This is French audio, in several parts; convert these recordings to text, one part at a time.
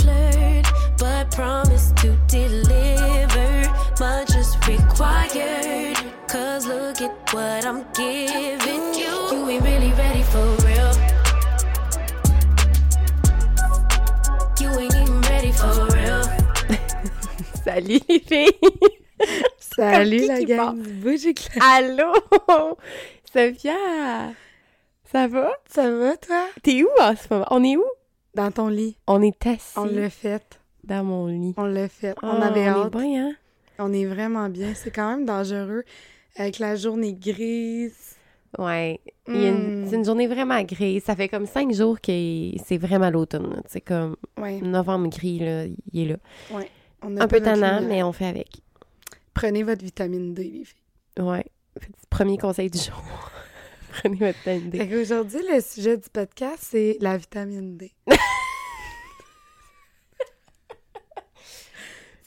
flirt, but promise to deliver. Much is required. Cause look at what I'm giving you. You ain't really ready for real. You ain't even ready for real. Salut les filles! Salut la gang. Allô! Sophia! Ça va? Ça va, toi? T'es où en ce moment? On est où? Dans ton lit. On est assis On l'a fait. dans mon lit. On l'a fait. on Ah, avait on hâte. est bien, hein? On est vraiment bien. C'est quand même dangereux. Avec la journée grise. Ouais. Il y a une- Mm. C'est une journée vraiment grise. Ça fait comme cinq jours que c'est vraiment l'automne. C'est comme Ouais, novembre gris, là, il est là. on a Un peu tannant, mais on fait avec. Prenez votre vitamine D, les filles. Ouais. Premier conseil du jour. Prenez votre vitamine D. Fait qu'aujourd'hui, le sujet du podcast, c'est la vitamine D.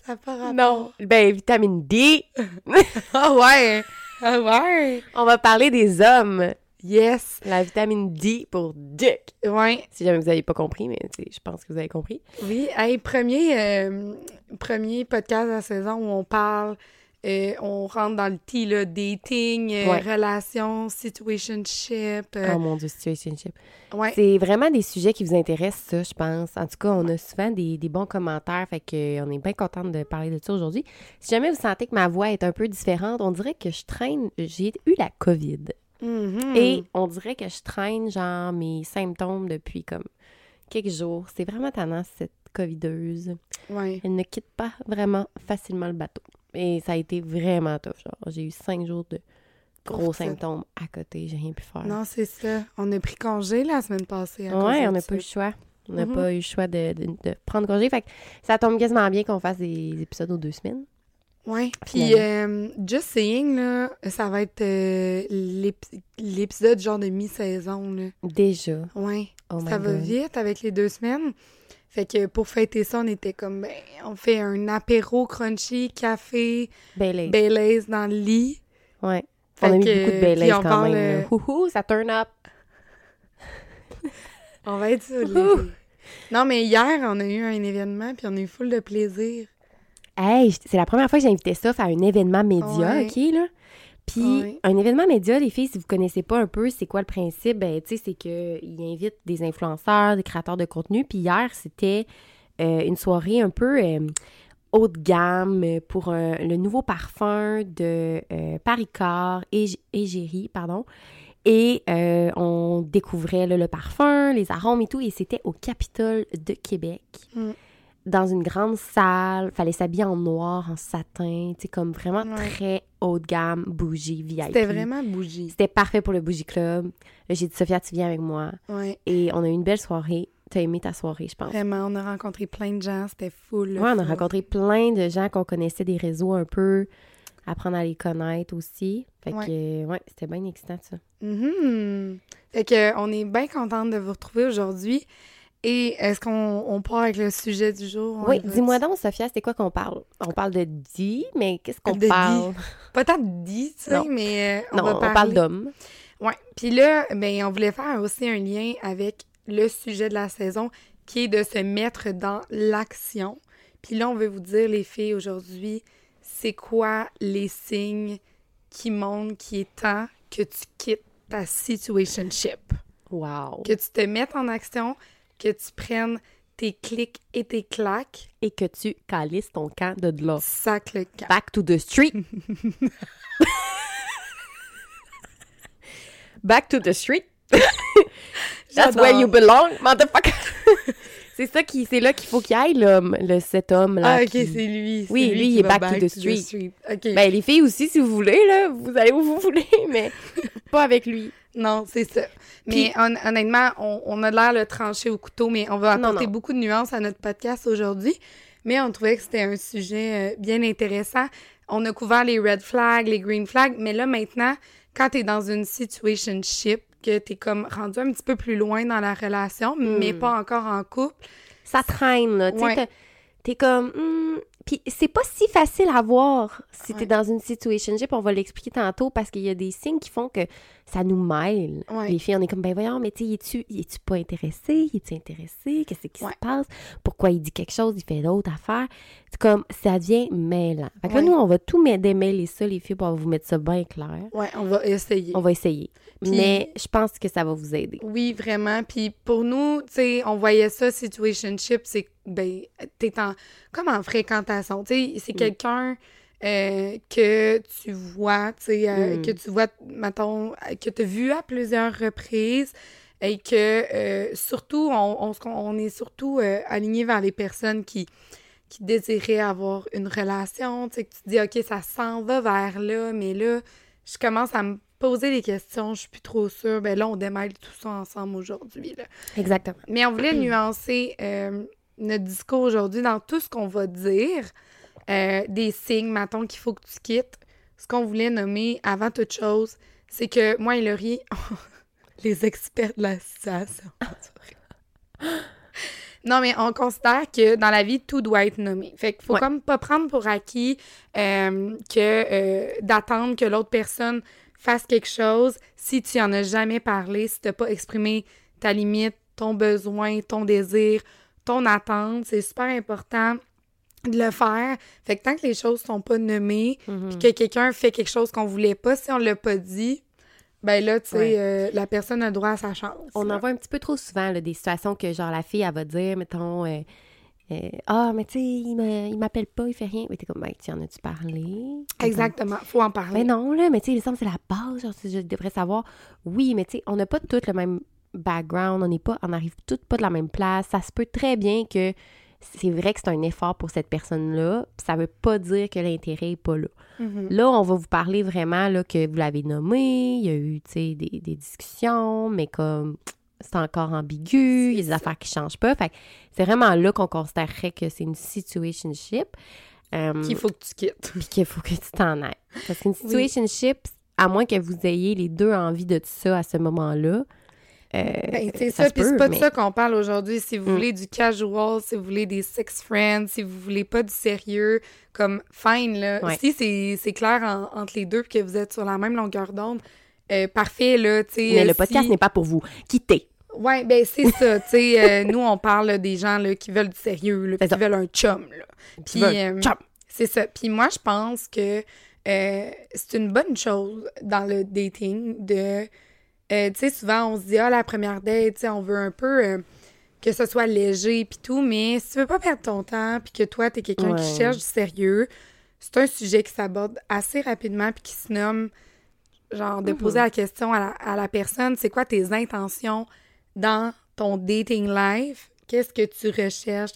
Ça n'a pas rapport. Non. Ben, vitamine D. Ah ouais! Ah ouais! On va parler des hommes. Yes! La vitamine D pour Dick. Ouais, Si jamais vous n'avez pas compris, mais je pense que vous avez compris. oui. Hey, premier, euh, premier podcast de la saison où on parle, euh, on rentre dans le tea, là, dating, euh, Ouais. relations, situationship. euh, Oh mon Dieu, situationship. ouais. C'est vraiment des sujets qui vous intéressent, ça, je pense. En tout cas, on a souvent des, des bons commentaires, fait que euh, on est bien contente de parler de ça aujourd'hui. Si jamais vous sentez que ma voix est un peu différente, on dirait que je traîne, j'ai eu la COVID. Mhm. Et on dirait que je traîne, genre, mes symptômes depuis comme quelques jours. C'est vraiment tannant, cette covideuse. Ouais. Elle ne quitte pas vraiment facilement le bateau. Et ça a été vraiment tough, genre. J'ai eu cinq jours de gros symptômes à côté, j'ai rien pu faire. Non, c'est ça. On a pris congé la semaine passée. de on n'a pas eu le choix. On n'a Mhm. pas eu le choix de, de- de prendre congé. Fait que ça tombe quasiment bien qu'on fasse des épisodes aux deux semaines. Ouais. Puis, euh, Just Saying, là, ça va être euh, l'ép- l'épisode genre de mi-saison, là. Déjà. Ouais. Oh ça va God. vite avec les deux semaines. Fait que pour fêter ça, on était comme, ben, on fait un apéro crunchy, café, Baileys. Baileys dans le lit. ouais. Fait on a mis que, beaucoup de Baileys quand parle, même. euh, Houhou, ça turn up. On va être sur. Non, mais hier, on a eu un événement, puis on a eu full de plaisir. Hey, c'est la première fois que j'ai invité ça à un événement média, Ouais. OK, là? Puis, un événement média, les filles, si vous connaissez pas un peu, c'est quoi le principe? Ben, tu sais, c'est qu'ils invitent des influenceurs, des créateurs de contenu. Puis hier, c'était euh, une soirée un peu euh, haut de gamme pour un- le nouveau parfum de euh, Paricard, Ég- Égérie, pardon. Et euh, on découvrait là, le parfum, les arômes et tout. Et c'était au Capitole de Québec. Mm. Dans une grande salle. Fallait s'habiller en noir, en satin. Tu sais, comme vraiment Ouais. très haut de gamme, bougie, VIP. C'était vraiment bougie. C'était parfait pour le Bougie Club. J'ai dit, Sophia, tu viens avec moi. Ouais. Et on a eu une belle soirée. T'as aimé ta soirée, je pense. Vraiment, on a rencontré plein de gens, c'était full. Ouais, on a rencontré plein de gens qu'on connaissait des réseaux un peu, apprendre à les connaître aussi. Fait Ouais. que, ouais, c'était bien excitant, ça. Mhm. Fait que, on est bien contente de vous retrouver aujourd'hui. Et est-ce qu'on on part avec le sujet du jour? Oui, dis-moi donc, Sophia, c'est quoi qu'on parle? On parle de dit, mais qu'est-ce qu'on De dit. parle? Peut-être dit, tu sais, mais euh, on non, va on parle d'hommes. Ouais. Puis là, ben, on voulait faire aussi un lien avec le sujet de la saison qui est de se mettre dans l'action. Puis là, on veut vous dire, les filles, aujourd'hui, c'est quoi les signes qui montrent qu'il est temps que tu quittes ta situationship? Wow. Que tu te mettes en action, que tu prennes tes clics et tes claques, Et que tu calisses ton camp de là. sac le camp. Back to the street. Back to the street. That's where you belong, motherfucker. c'est ça qui, c'est là qu'il faut qu'il aille, l'homme, le, cet homme-là. Ah, ok, qui- c'est lui. Oui, lui, il est back to the street. OK. Ben, les filles aussi, si vous voulez, là, vous allez où vous voulez, mais pas avec lui. Non, c'est ça. Puis- Mais hon- honnêtement, on, on a l'air le trancher au couteau, mais on va apporter non. beaucoup de nuances à notre podcast aujourd'hui. Mais on trouvait que c'était un sujet euh, bien intéressant. On a couvert les red flags, les green flags, mais là maintenant, quand tu es dans une situationship, que tu es comme rendu un petit peu plus loin dans la relation, mais Hmm. pas encore en couple, Ça traîne, là. Tu sais, Ouais. t'es comme. hmm, Puis c'est pas si facile à voir si Ouais. t'es dans une situationship. On va l'expliquer tantôt parce qu'il y a des signes qui font que ça nous mêle. Ouais. Les filles, on est comme, ben voyons, mais tu sais, es-tu es-tu pas intéressé? Es-tu intéressé? Qu'est-ce qui Ouais. se passe? Pourquoi il dit quelque chose, il fait l'autre affaire? C'est comme, ça devient mêlant. Fait que là, nous, on va tout mettre- démêler ça, les filles, pour vous mettre ça bien clair. Ouais, on va essayer. On va essayer. Mais je pense que ça va vous aider. Oui, vraiment. Puis pour nous, tu sais, on voyait ça, situationship, c'est, ben, t'es en, comme en fréquentation. Tu sais, c'est quelqu'un euh, que tu vois, tu sais, euh, Mm. que tu vois, mettons, que tu as vu à plusieurs reprises et que euh, surtout, on, on, se- on est surtout aligné vers les personnes qui qui désiraient avoir une relation, tu sais, que tu dis, OK, ça s'en va vers là, mais là, je commence à me poser des questions, je suis plus trop sûre. Ben là, on démêle tout ça ensemble aujourd'hui, là. Exactement. Mais on voulait nuancer euh, notre discours aujourd'hui dans tout ce qu'on va dire, euh, des signes, mettons, qu'il faut que tu quittes. Ce qu'on voulait nommer avant toute chose, c'est que moi et Laurie, les experts de la situation. Non, mais on considère que dans la vie, tout doit être nommé. Fait qu'il faut Ouais. comme pas prendre pour acquis euh, que euh, d'attendre que l'autre personne fasse quelque chose si tu en as jamais parlé, si tu n'as pas exprimé ta limite, ton besoin, ton désir, ton attente. C'est super important de le faire. Fait que tant que les choses sont pas nommées, Mhm. puis que quelqu'un fait quelque chose qu'on voulait pas, si on l'a pas dit, ben là, tu sais, Ouais. euh, la personne a droit à sa chance. On là. en voit un petit peu trop souvent là, des situations que, genre, la fille, elle va dire, mettons, euh, euh, ah, mais tu sais, il m'appelle pas, il fait rien. Mais t'es comme, ben, tu en as-tu parlé? Exactement. Faut en parler. Mais non, là, mais tu sais, il me semble que c'est la base, genre, je devrais savoir. Oui, mais tu sais, on n'a pas toutes le même background, on n'est pas, on n'arrive toutes pas de la même place. Ça se peut très bien que c'est vrai que c'est un effort pour cette personne-là, puis ça veut pas dire que l'intérêt est pas là. Mhm. Là, on va vous parler vraiment là, que vous l'avez nommé, il y a eu des, des discussions, mais comme c'est encore ambigu, il y a des affaires qui changent pas. Fait c'est vraiment là qu'on considérerait que c'est une situationship. Euh, Qu'il faut que tu quittes. puis qu'il faut que tu t'en ailles. Parce qu'une situationship, à moins que vous ayez les deux envie de ça à ce moment-là, euh, Ben, c'est ça puis c'est pas mais- de ça qu'on parle aujourd'hui. Si vous Mm. voulez du casual, si vous voulez des sex friends, si vous voulez pas du sérieux, comme fine, là. Ouais. Si c'est clair en- entre les deux que vous êtes sur la même longueur d'onde, euh, parfait, là, tu sais. mais euh, le podcast si- n'est pas pour vous. Quittez. Ouais, ben c'est ça, tu sais. euh, nous, on parle des gens là, qui veulent du sérieux, là, qui veulent un chum, là. Puis, euh, chum. c'est ça. Puis moi, je pense que euh, c'est une bonne chose dans le dating de... euh, tu sais, souvent, on se dit, ah, la première date, tu sais, on veut un peu euh, que ce soit léger puis tout, mais si tu veux pas perdre ton temps puis que toi, t'es quelqu'un qui cherche du sérieux, c'est un sujet qui s'aborde assez rapidement puis qui se nomme, genre, de poser la question à la, à la personne, c'est quoi tes intentions dans ton dating life? Qu'est-ce que tu recherches?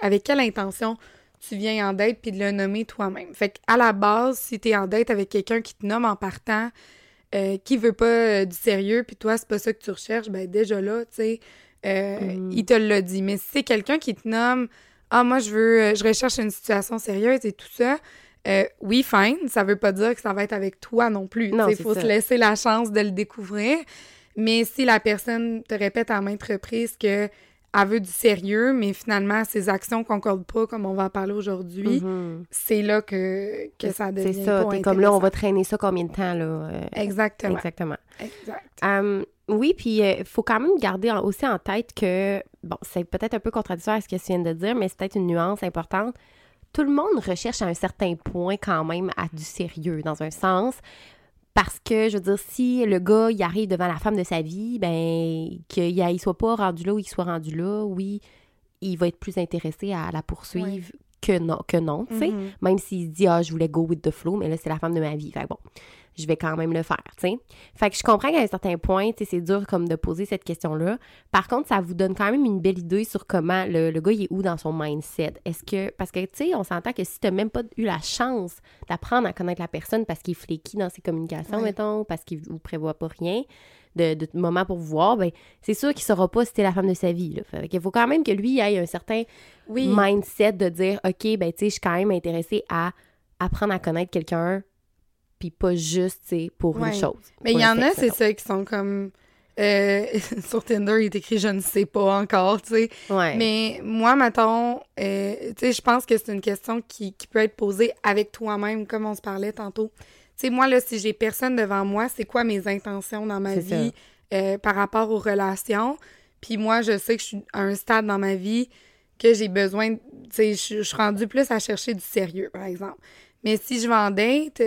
Avec quelle intention tu viens en date puis de le nommer toi-même? Fait à la base, si t'es en date avec quelqu'un qui te nomme en partant, euh, qui veut pas euh, du sérieux, puis toi, c'est pas ça que tu recherches, ben déjà là, tu sais, euh, Mm. il te l'a dit. Mais si c'est quelqu'un qui te nomme « Ah, moi, je veux, je recherche une situation sérieuse et tout ça euh, oui, fine, ça veut pas dire que ça va être avec toi non plus. Il faut ça. se laisser la chance de le découvrir. Mais si la personne te répète à maintes reprises que elle veut du sérieux, mais finalement, ses actions concordent pas, comme on va en parler aujourd'hui, Mhm. c'est là que, que ça devient C'est ça. T'es comme là, on va traîner ça combien de temps, là? euh, Exactement. Exactement. Exact. Euh, oui, puis il faut quand même garder en- aussi en tête que, bon, c'est peut-être un peu contradictoire à ce que tu viens de dire, mais c'est peut-être une nuance importante. Tout le monde recherche à un certain point quand même à du sérieux, dans un sens. Parce que, je veux dire, si le gars, il arrive devant la femme de sa vie, ben, qu'il ne soit pas rendu là ou qu'il soit rendu là, oui, il va être plus intéressé à la poursuivre que non, que non, tu sais. Mhm. Même s'il se dit, ah, je voulais go with the flow, mais là, c'est la femme de ma vie. Fait bon, je vais quand même le faire, tu sais. Fait que je comprends qu'à un certain point, tu sais, c'est dur comme de poser cette question-là. Par contre, ça vous donne quand même une belle idée sur comment le, le gars, il est où dans son mindset. Est-ce que, parce que, tu sais, on s'entend que si t'as même pas eu la chance d'apprendre à connaître la personne parce qu'il est flaky dans ses communications, Ouais. mettons, parce qu'il vous prévoit pas rien, de, de moment pour vous voir, ben, c'est sûr qu'il saura pas si t'es la femme de sa vie, là. Fait qu'il faut quand même que lui ait un certain Oui. mindset de dire OK, ben tu sais, je suis quand même intéressée à apprendre à connaître quelqu'un puis pas juste, tu pour Ouais. une chose. Mais il y en a, c'est ça, qui sont comme... euh, sur Tinder, il est écrit « je ne sais pas encore », tu sais. Ouais. Mais moi, mettons, euh, tu sais, je pense que c'est une question qui, qui peut être posée avec toi-même, comme on se parlait tantôt. sais, moi, là, si j'ai personne devant moi, c'est quoi mes intentions dans ma vie euh, par rapport aux relations? Puis moi, je sais que je suis à un stade dans ma vie que j'ai besoin, tu sais, je je suis rendue plus à chercher du sérieux, par exemple. Mais si je vais en date,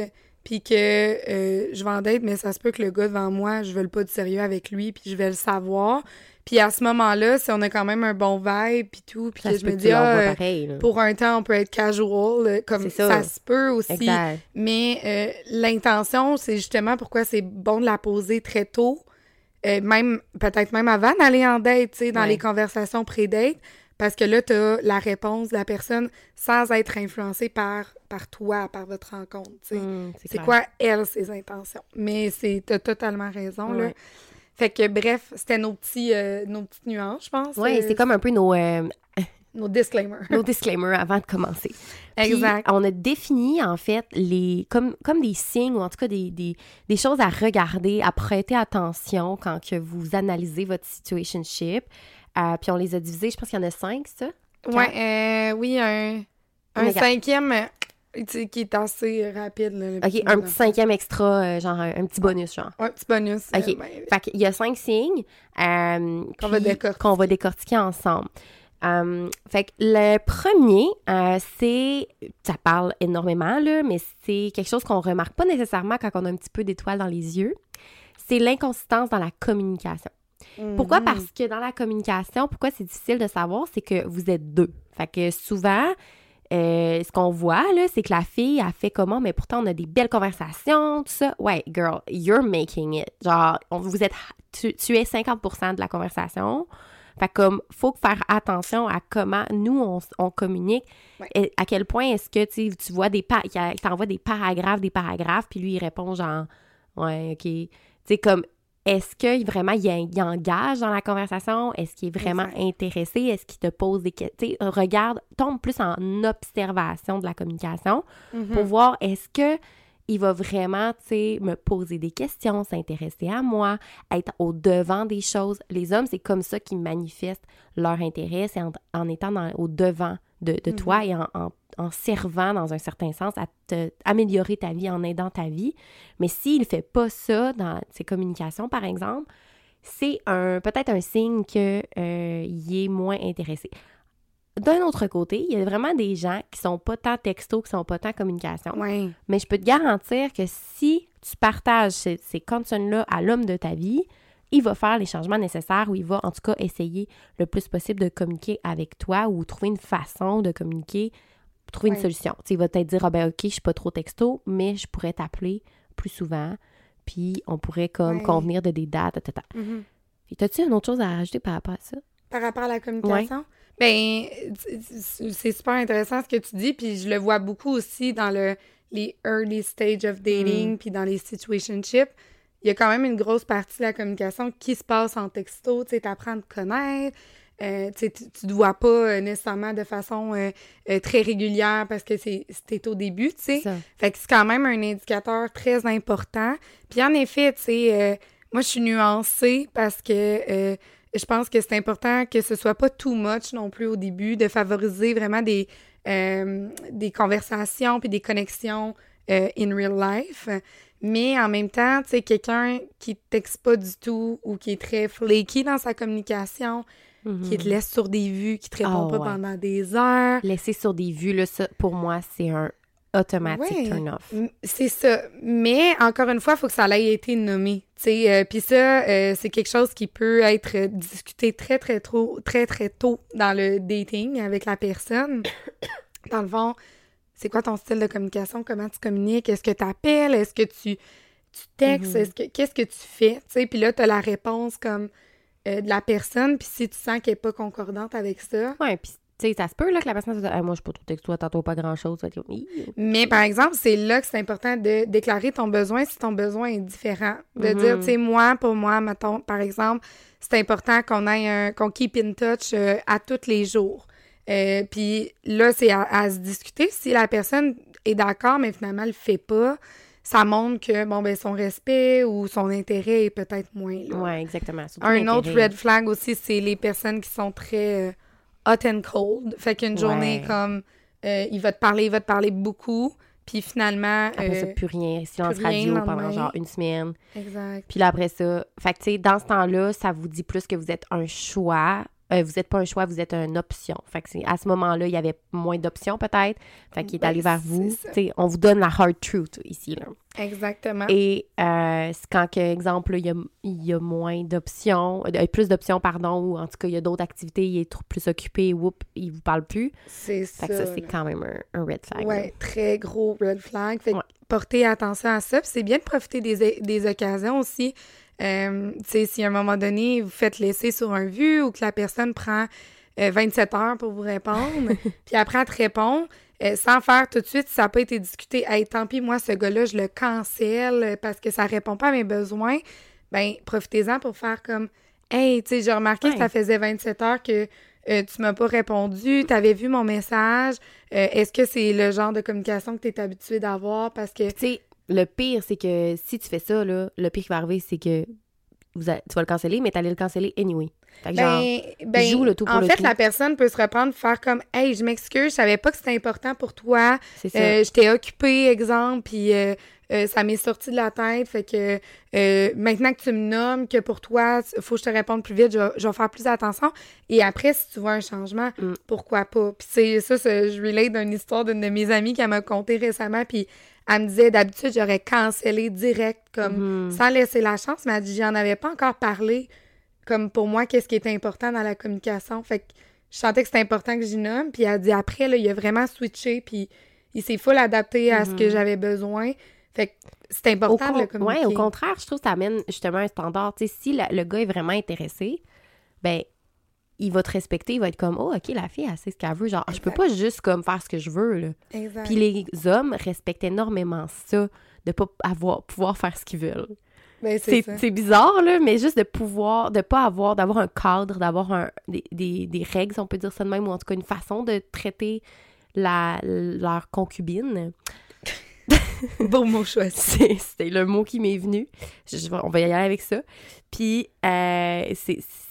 puis que euh, je vais en date, mais ça se peut que le gars devant moi, je veux pas de sérieux avec lui, puis je vais le savoir. Puis à ce moment-là, si on a quand même un bon vibe, puis tout, puis je me dis, ah, pareil, pour un temps, on peut être casual, euh, comme ça. ça. se peut aussi. Exact. Mais euh, l'intention, c'est justement pourquoi c'est bon de la poser très tôt, euh, même peut-être même avant d'aller en date, tu sais, dans Ouais. les conversations pré-date, parce que là, tu as la réponse de la personne sans être influencée par, par toi, par votre rencontre, tu. Hum, C'est quoi, elle, ses intentions? Mais c'est, t'as totalement raison, là. Fait que, bref, c'était nos, petits, euh, nos petites nuances, je pense. Ouais, euh, c'est comme un peu nos, euh, Nos disclaimers. nos disclaimers avant de commencer. Puis, Exact. on a défini, en fait, les comme, comme des signes ou en tout cas des, des, des choses à regarder, à prêter attention quand que vous analysez votre situationship. Euh, puis on les a divisés, je pense qu'il y en a cinq, ça? Ouais, euh, oui, un, cinquième euh, qui est assez rapide. Là, OK, un petit cinquième extra, euh, genre un, un petit bonus, genre. Un petit bonus. euh, OK. ben, Fait qu'il y a cinq signes euh, Qu'on va décortiquer. qu'on va décortiquer ensemble. Euh, fait que le premier, euh, c'est, ça parle énormément, là, mais c'est quelque chose qu'on remarque pas nécessairement quand on a un petit peu d'étoiles dans les yeux. C'est l'inconsistance dans la communication. Pourquoi? mhm. Parce que dans la communication, pourquoi c'est difficile de savoir, c'est que vous êtes deux. Fait que souvent, euh, ce qu'on voit, là, c'est que la fille a fait comment, mais pourtant on a des belles conversations, tout ça. Ouais, girl, you're making it. Genre, on- vous êtes, tu, tu es 50% de la conversation. Fait que comme, faut faire attention à comment nous, on, communique. Ouais. Et à quel point est-ce que, tu vois des, pa- que t'envoies des paragraphes, des paragraphes, puis lui, il répond genre, ouais, OK. Tu sais, comme, est-ce qu'il vraiment, il, il engage dans la conversation? Est-ce qu'il est vraiment intéressé? Est-ce qu'il te pose des questions? Regarde, tombe plus en observation de la communication Mhm. pour voir est-ce que il va vraiment, tu sais, me poser des questions, s'intéresser à moi, être au devant des choses. Les hommes, c'est comme ça qu'ils manifestent leur intérêt, c'est en, en étant dans- au devant de, de toi et en, en- en servant dans un certain sens à te améliorer ta vie, en aidant ta vie. Mais s'il fait pas ça dans ses communications, par exemple, c'est un peut-être un signe que euh, est moins intéressé. D'un autre côté, il y a vraiment des gens qui sont pas tant texto, qui sont pas tant communication. Mais je peux te garantir que si tu partages ces, ces concerns-là à l'homme de ta vie, il va faire les changements nécessaires ou il va en tout cas essayer le plus possible de communiquer avec toi ou trouver une façon de communiquer, trouver une solution. Il va peut-être dire, ah ben ok, je suis pas trop texto, mais je pourrais t'appeler plus souvent, puis on pourrait comme convenir de des dates, ta, ta. Mhm. Puis T'as-tu une autre chose à rajouter par rapport à ça? Par rapport à la communication? Ben, c'est super intéressant ce que tu dis, puis je le vois beaucoup aussi dans le, les early stage of dating, puis dans les situationships. Il y a quand même une grosse partie de la communication qui se passe en texto, tu sais, t'apprends à te connaître, euh, tu te vois pas euh, nécessairement de façon euh, très régulière parce que c'est c'était au début, tu sais. Ça. Fait que c'est quand même un indicateur très important. Puis en effet, tu sais, moi, je suis nuancée parce que je pense que c'est important que ce soit pas too much non plus au début, de favoriser vraiment des, des conversations puis des connexions in real life. Mais en même temps, tu sais, quelqu'un qui texte pas du tout ou qui est très flaky dans sa communication, qui te laisse sur des vues, qui te répond Ah, pas ouais. pendant des heures. Laisser sur des vues, là, ça, pour moi, c'est un automatique Ouais. turn-off. C'est ça. Mais encore une fois, il faut que ça ait été nommé. tu sais. Euh, Puis ça, euh, c'est quelque chose qui peut être discuté très, très, trop, très, très tôt dans le dating avec la personne. Dans le fond, c'est quoi ton style de communication? Comment tu communiques? Est-ce que tu appelles? Est-ce que tu, tu textes? Mhm. Est-ce que Qu'est-ce que tu fais? Tu sais, Puis là, tu as la réponse comme euh, de la personne. Puis si tu sens qu'elle n'est pas concordante avec ça, Ouais, puis tu sais, ça se peut là, que la personne se dise Moi, je pas trop texto, attends pas grand-chose. Mais par exemple, c'est là que c'est important de déclarer ton besoin si ton besoin est différent. De dire, tu sais, moi, pour moi, mettons, par exemple, c'est important qu'on aille un, qu'on keep in touch euh, à tous les jours. Euh, Puis là, c'est à, à se discuter. Si la personne est d'accord, mais finalement, elle le fait pas, ça montre que, bon, ben, son respect ou son intérêt est peut-être moins là. Ouais, exactement. Surtout Un autre red flag aussi, c'est les personnes qui sont très euh, hot and cold. Fait qu'une journée comme euh, il va te parler, il va te parler beaucoup. Puis finalement. Après ça, euh, plus rien. Silence plus radio pendant genre une semaine. Exact. Puis là, après ça, fait que, tu sais, dans ce temps-là, ça vous dit plus que vous êtes un choix. Euh, vous n'êtes pas un choix, vous êtes une option. Fait que c'est- à ce moment-là, il y avait moins d'options peut-être. Fait qu'il est Ben, allé vers vous. on vous donne la hard truth ici. Là. Exactement. Et euh, quand, exemple, il y a, il y a moins d'options, euh, plus d'options, pardon, ou en tout cas, il y a d'autres activités, il est trop plus occupé, whoop, il vous parle plus. c'est Fait ça. que ça, c'est quand même un, un red flag. Ouais, très gros red flag. Fait que Ouais. portez attention à ça. C'est bien de profiter des, des occasions aussi. Euh, tu sais, si à un moment donné, vous faites laisser sur un vu ou que la personne prend euh, 27 heures pour vous répondre, puis après, elle te répond, euh, sans faire tout de suite, si ça n'a pas été discuté, hey, tant pis, moi, ce gars-là, je le cancelle euh, parce que ça répond pas à mes besoins, ben profitez-en pour faire comme, hey, tu sais, j'ai remarqué que ça faisait 27 heures que euh, tu m'as pas répondu, tu avais vu mon message, euh, est-ce que c'est le genre de communication que tu es habitué d'avoir parce que Tu sais, le pire, c'est que si tu fais ça, là, le pire qui va arriver, c'est que vous tu vas le canceller, mais t'allais le canceller anyway. Fait que genre, Ben, ben, joue le tout pour en le fait, tout. la personne peut se reprendre, faire comme Hey, je m'excuse, je savais pas que c'était important pour toi. c'est ça. Euh, J'étais occupée, exemple, puis euh, euh, ça m'est sorti de la tête. Fait que euh, maintenant que tu me nommes, que pour toi, il faut que je te réponde plus vite, je, vais- je vais faire plus attention. Et après, si tu vois un changement, Mm. pourquoi pas? Puis c'est ça, ça, je relate d'une histoire d'une de mes amies qui m'a conté récemment, puis elle me disait d'habitude, j'aurais cancellé direct, comme Mhm. sans laisser la chance, mais elle dit, j'en avais pas encore parlé, comme pour moi, qu'est-ce qui est important dans la communication. Fait que je sentais que c'était important que j'y nomme, puis elle dit, après, là, il a vraiment switché, puis il s'est full adapté à ce que Mhm. j'avais besoin. Fait que c'est Au, important de le communiquer. ouais, au contraire, je trouve que ça amène justement un standard. Tu sais, si la- le gars est vraiment intéressé, ben, il va te respecter, il va être comme, oh, OK, la fille, elle sait ce qu'elle veut. Genre, je peux pas juste comme faire ce que je veux, là. Exact. Puis les hommes respectent énormément ça, de pas avoir, pouvoir faire ce qu'ils veulent. Ben, c'est bizarre, là, mais juste de pouvoir, de pas avoir, d'avoir un cadre, d'avoir un, des, des, des règles, si on peut dire ça de même, ou en tout cas une façon de traiter la, leur concubine. Beau mot choisi. C'était le mot qui m'est venu. Je- on va y aller avec ça. Puis, euh,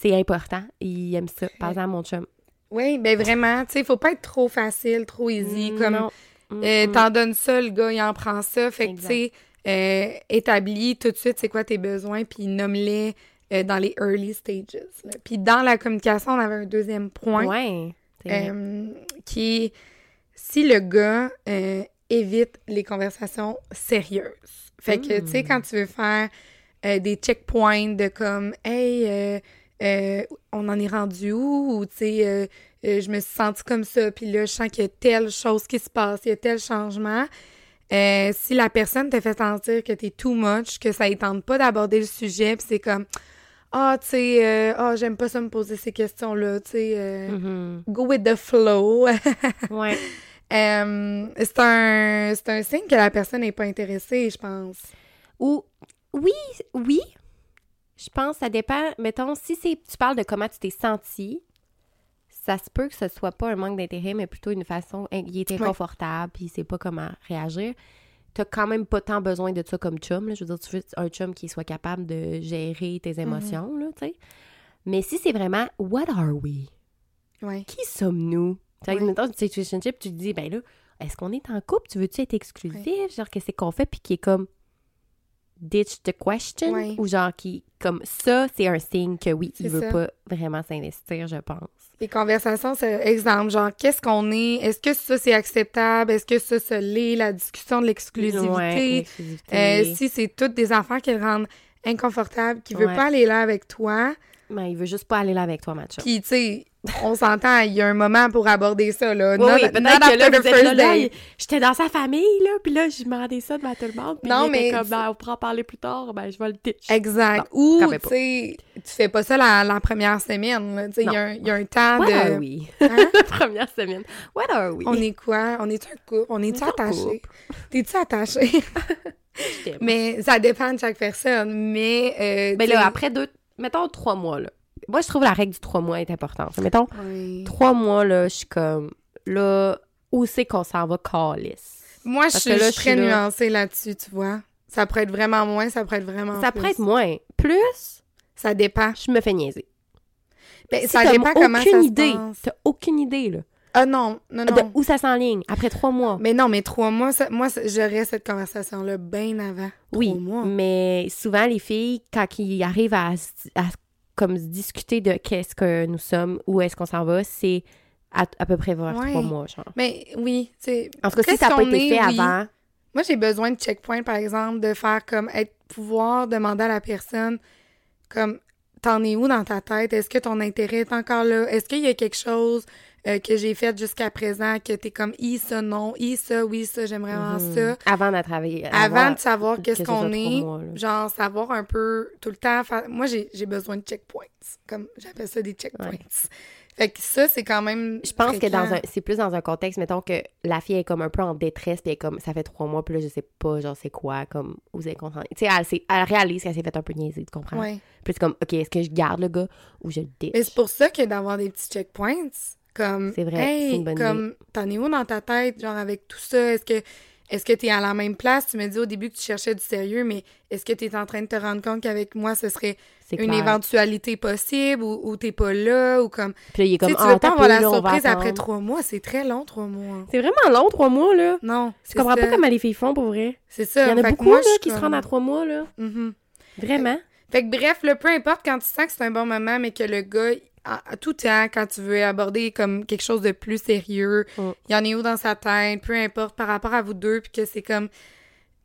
c'est important. Il aime ça. Par exemple, mon chum. Oui, ben vraiment, tu sais, faut pas être trop facile, trop easy, comme Non. Mm, Euh, mm. T'en donnes ça, le gars, il en prend ça. Fait que, tu sais, euh, établis tout de suite c'est quoi tes besoins, puis nomme-les euh, dans les early stages. là. Puis dans la communication, on avait un deuxième point Ouais. qui est si le gars euh, évite les conversations sérieuses. Fait que, tu sais, Mm. quand tu veux faire euh, des checkpoints de comme, hey, euh, euh, on en est rendu où? Ou, tu sais, je me suis sentie comme ça, puis là, je sens qu'il y a telle chose qui se passe, il y a tel changement. Si la personne te fait sentir que t'es too much, que ça ne tente pas d'aborder le sujet, puis c'est comme, ah, tu sais, euh, ah, j'aime pas ça me poser ces questions-là, tu sais, euh, Mhm. go with the flow. Ouais. Euh, c'est un, un signe que la personne n'est pas intéressée, je pense. Ou, oui, oui. Je pense que ça dépend. Mettons, si tu parles de comment tu t'es senti, ça se peut que ce soit pas un manque d'intérêt, mais plutôt une façon. Il est inconfortable, puis il sait pas comment réagir. T'as quand même pas tant besoin de ça comme chum. Là. Je veux dire, tu veux un chum qui soit capable de gérer tes émotions, là, tu sais. Mais si c'est vraiment What are we? Ouais. Qui sommes-nous? Tu sais, Ouais. mettons, une situationship, tu te dis, ben là, est-ce qu'on est en couple? Tu veux-tu être exclusif? Genre, qu'est-ce qu'on fait? Puis qui est comme ditch the question? Ou genre, qui, comme ça, c'est un signe que oui, il veut ça. pas vraiment s'investir, je pense. Les conversations, c'est exemple, genre, qu'est-ce qu'on est? Est-ce que ça, c'est acceptable? Est-ce que ça, ça l'est? La discussion de l'exclusivité? Ouais. Euh, si c'est toutes des affaires qui le rendent inconfortable, qui veut pas aller là avec toi, Ben, il veut juste pas aller là avec toi, match. puis, tu sais, on s'entend, il y a un moment pour aborder ça, là. Oui, oui, peut-être que là, vous êtes j'étais dans sa famille, là, puis là, je demandais ça devant tout le monde, puis Non, il était mais comme, ben, on pourra en parler plus tard, ben, je vais le ditch. Exact. Non, Ou, tu sais, tu fais pas ça la, la première semaine. Tu sais, il y, a un- il y a un temps What de... are we? Hein? La première semaine. What are we? On est quoi? On est-tu un couple? On est-tu attaché? T'es-tu attaché? Mais ça dépend de chaque personne. Mais, euh, Mais tu là, après deux, mettons trois mois, là. Moi, je trouve la règle du trois mois est importante. Mettons, Oui. trois mois, là, je suis comme, là, où c'est qu'on s'en va calice? Moi, je suis là, je très là. nuancée là-dessus, tu vois. Ça pourrait être vraiment moins, ça pourrait être vraiment Ça plus. prête moins. Plus, Ça dépend. je me fais niaiser. Ben, Si ça dépend comment ça idée. T'as aucune idée, là. Ah non, non, De non. où ça s'enligne? Après trois mois. Mais non, mais trois mois, ça- moi, j'aurais cette conversation-là bien avant. Oui, Trois mois. mais souvent, les filles, quand ils arrivent à, à comme se discuter de qu'est-ce que nous sommes, où est-ce qu'on s'en va, c'est à, à peu près vers Ouais. trois mois, genre. Mais oui, tu sais. En tout cas, si ça n'a pas été est, fait oui. avant, Moi, j'ai besoin de checkpoint, par exemple, de faire comme être pouvoir demander à la personne comme t'en es où dans ta tête? Est-ce que ton intérêt est encore là? Est-ce qu'il y a quelque chose euh, que j'ai fait jusqu'à présent que t'es comme i ça non, i ça oui ça j'aimerais vraiment mhm, ça. avant de travailler. Avant de savoir que qu'est-ce qu'on est, mois, là. genre savoir un peu tout le temps. faire- Moi, j'ai besoin de checkpoints. Comme j'appelle ça des checkpoints. Fait que ça, c'est quand même. Je pense que dans un, c'est plus dans un contexte, mettons que la fille est comme un peu en détresse, puis elle est comme, ça fait trois mois, puis là, je sais pas, genre, c'est quoi, comme, vous êtes content. Tu sais, elle, elle réalise qu'elle s'est fait un peu niaiser, tu comprends? Ouais. Puis c'est comme, OK, est-ce que je garde le gars ou je le ditch? Mais c'est pour ça que d'avoir des petits checkpoints, comme. C'est vrai, hey, c'est une bonne comme, t'en es où dans ta tête, genre, avec tout ça? Est-ce que. Est-ce que t'es à la même place? Tu me dis au début que tu cherchais du sérieux, mais est-ce que t'es en train de te rendre compte qu'avec moi, ce serait une éventualité possible ou, ou t'es pas là ou comme. Puis là, il est Tu comme, tu ah, veux pas avoir la surprise après trois mois. C'est très long, trois mois. C'est vraiment long, trois mois, là. Non. Je comprends pas comment les filles font, pour vrai. C'est ça. Il y en a Fait beaucoup, moi, là, qui se rendent à trois mois, là. Mhm. Vraiment? Fait que bref, là, peu importe quand tu sens que c'est un bon moment, mais que le gars, à, à tout temps, quand tu veux aborder comme quelque chose de plus sérieux, Mm. il y en est où dans sa tête, peu importe par rapport à vous deux, puis que c'est comme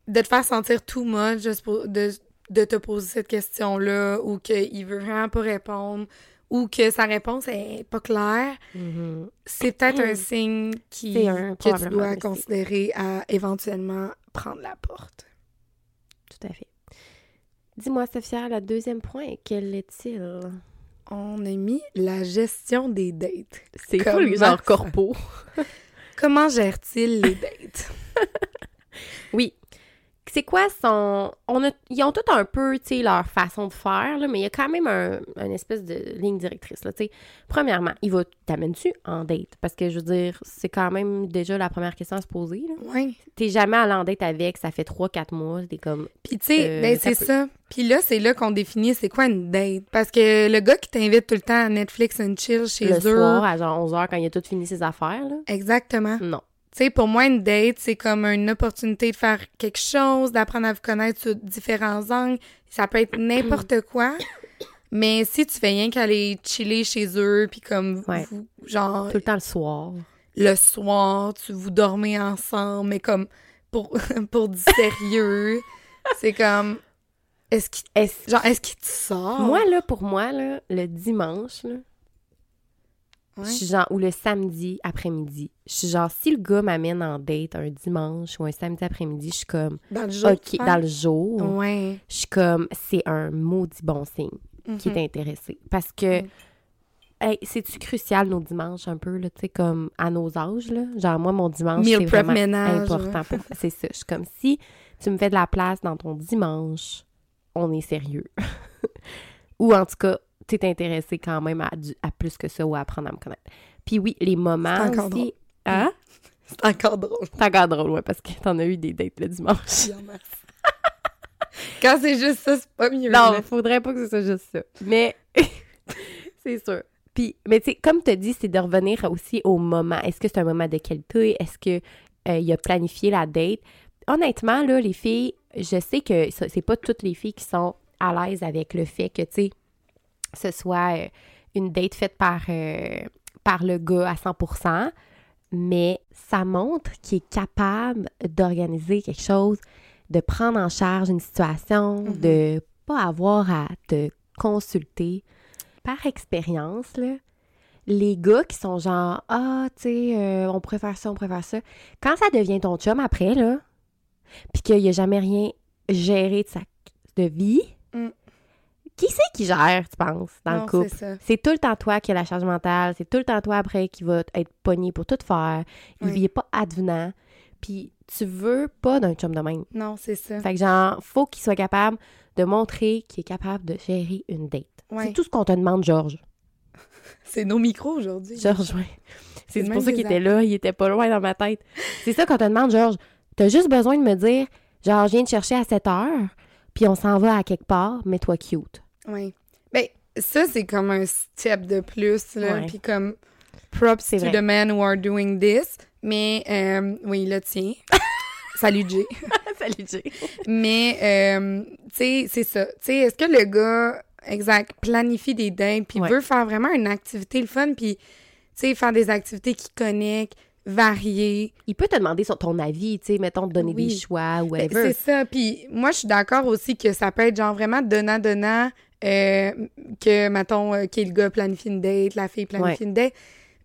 de te faire sentir too much juste pour- de, de te poser cette question-là, ou qu'il veut vraiment pas répondre, ou que sa réponse est pas claire, Mhm. c'est peut-être un signe qui, un- que tu dois considérer à éventuellement prendre la porte. Tout à fait. Dis-moi, Sophia, le deuxième point, quel est-il? On a mis la gestion des dates. C'est Comment fou, genre ça- corpo. Comment gère-t-il les dates? Oui. C'est quoi son... On a... Ils ont tout un peu, tu sais, leur façon de faire, là, mais il y a quand même un, une espèce de ligne directrice, là, tu sais. Premièrement, il va... T'amènes-tu en date? Parce que, je veux dire, c'est quand même déjà la première question à se poser, là. Oui. T'es jamais allé en date avec, ça fait 3-4 mois, t'es comme... Puis tu sais, Euh, ben c'est ça. Puis là, c'est là qu'on définit c'est quoi une date. Parce que le gars qui t'invite tout le temps à Netflix and chill chez le eux. soir, à genre 11h, quand il a tout fini ses affaires, là. Exactement. Non. Tu sais, pour moi, une date, c'est comme une opportunité de faire quelque chose, d'apprendre à vous connaître sous différents angles. Ça peut être n'importe quoi. Mais si tu fais rien qu'aller chiller chez eux, puis comme Ouais. vous, genre, Tout le temps le soir. le soir, tu vous dormez ensemble, mais comme pour, pour du sérieux, c'est comme, est-ce qu'il, Est-ce- genre, est-ce qu'il te sort? Moi, là, pour moi, là, le dimanche, là, Ouais. je suis genre, ou le samedi après-midi, je suis genre, si le gars m'amène en date un dimanche ou un samedi après-midi, je suis comme, dans le jour. OK, dans le jour, Ouais. je suis comme, c'est un maudit bon signe qui Mhm. est intéressé. Parce que, Mhm. hey, c'est-tu crucial nos dimanches un peu, là, tu sais, comme à nos âges, là? Genre, moi, mon dimanche, c'est vraiment ménage, important. ouais. pour- C'est ça. Je suis comme, si tu me fais de la place dans ton dimanche, on est sérieux. ou en tout cas, tu es intéressé quand même à, du- à plus que ça ou à apprendre à me connaître. Puis oui, les moments C'est encore drôle. aussi... Hein? C'est encore drôle. C'est encore drôle, ouais, parce que t'en as eu des dates le dimanche. Quand c'est juste ça, c'est pas mieux. Non, faudrait pas que ce soit juste ça. Mais c'est sûr. Puis, mais tu sais, comme tu dit, c'est de revenir aussi au moment. Est-ce que c'est un moment de qualité? Est-ce que euh, il a planifié la date? Honnêtement, là, les filles, je sais que c'est pas toutes les filles qui sont à l'aise avec le fait que, tu sais, ce soit euh, une date faite par, euh, par le gars à 100%, mais ça montre qu'il est capable d'organiser quelque chose, de prendre en charge une situation, Mhm. de pas avoir à te consulter. Par expérience, là, les gars qui sont genre Ah, tu sais, euh, on pourrait faire ça, on pourrait faire ça. Quand ça devient ton chum après, là, puis qu'il n'y a jamais rien géré de sa de vie, Mm. Qui c'est qui gère, tu penses, dans Non, le couple? c'est tout le temps toi qui a la charge mentale, c'est tout le temps toi après qui va être pogné pour tout faire. Il Oui. n'est pas advenant. Puis tu veux pas d'un chum de même. Non, c'est ça. Fait que genre, faut qu'il soit capable de montrer qu'il est capable de gérer une date. Ouais. C'est tout ce qu'on te demande, Georges. C'est nos micros aujourd'hui. Georges, oui. C'est pour ça qu'il était là, il était pas loin dans ma tête. C'est ça qu'on te demande, Georges. T'as juste besoin de me dire, genre, je viens te chercher à 7 heures, puis on s'en va à quelque part, mais toi cute. Oui. Ben, ça, c'est comme un step de plus, là. Puis comme, props C'est to vrai. the men who are doing this. Mais euh, oui, le tient. Salut Jay. Salut, Jay. Mais, euh, tu sais, c'est ça. Tu sais, est-ce que le gars, exact, planifie des dates, puis Ouais. veut faire vraiment une activité le fun, puis, tu sais, faire des activités qui connectent, variées? Il peut te demander sur ton avis, tu sais, mettons, te donner Oui. des choix ou Ben, whatever. C'est ça. Puis moi, je suis d'accord aussi que ça peut être genre vraiment donnant-donnant, euh, que, mettons, euh, que le gars planifie une date, la fille planifie Ouais. une date.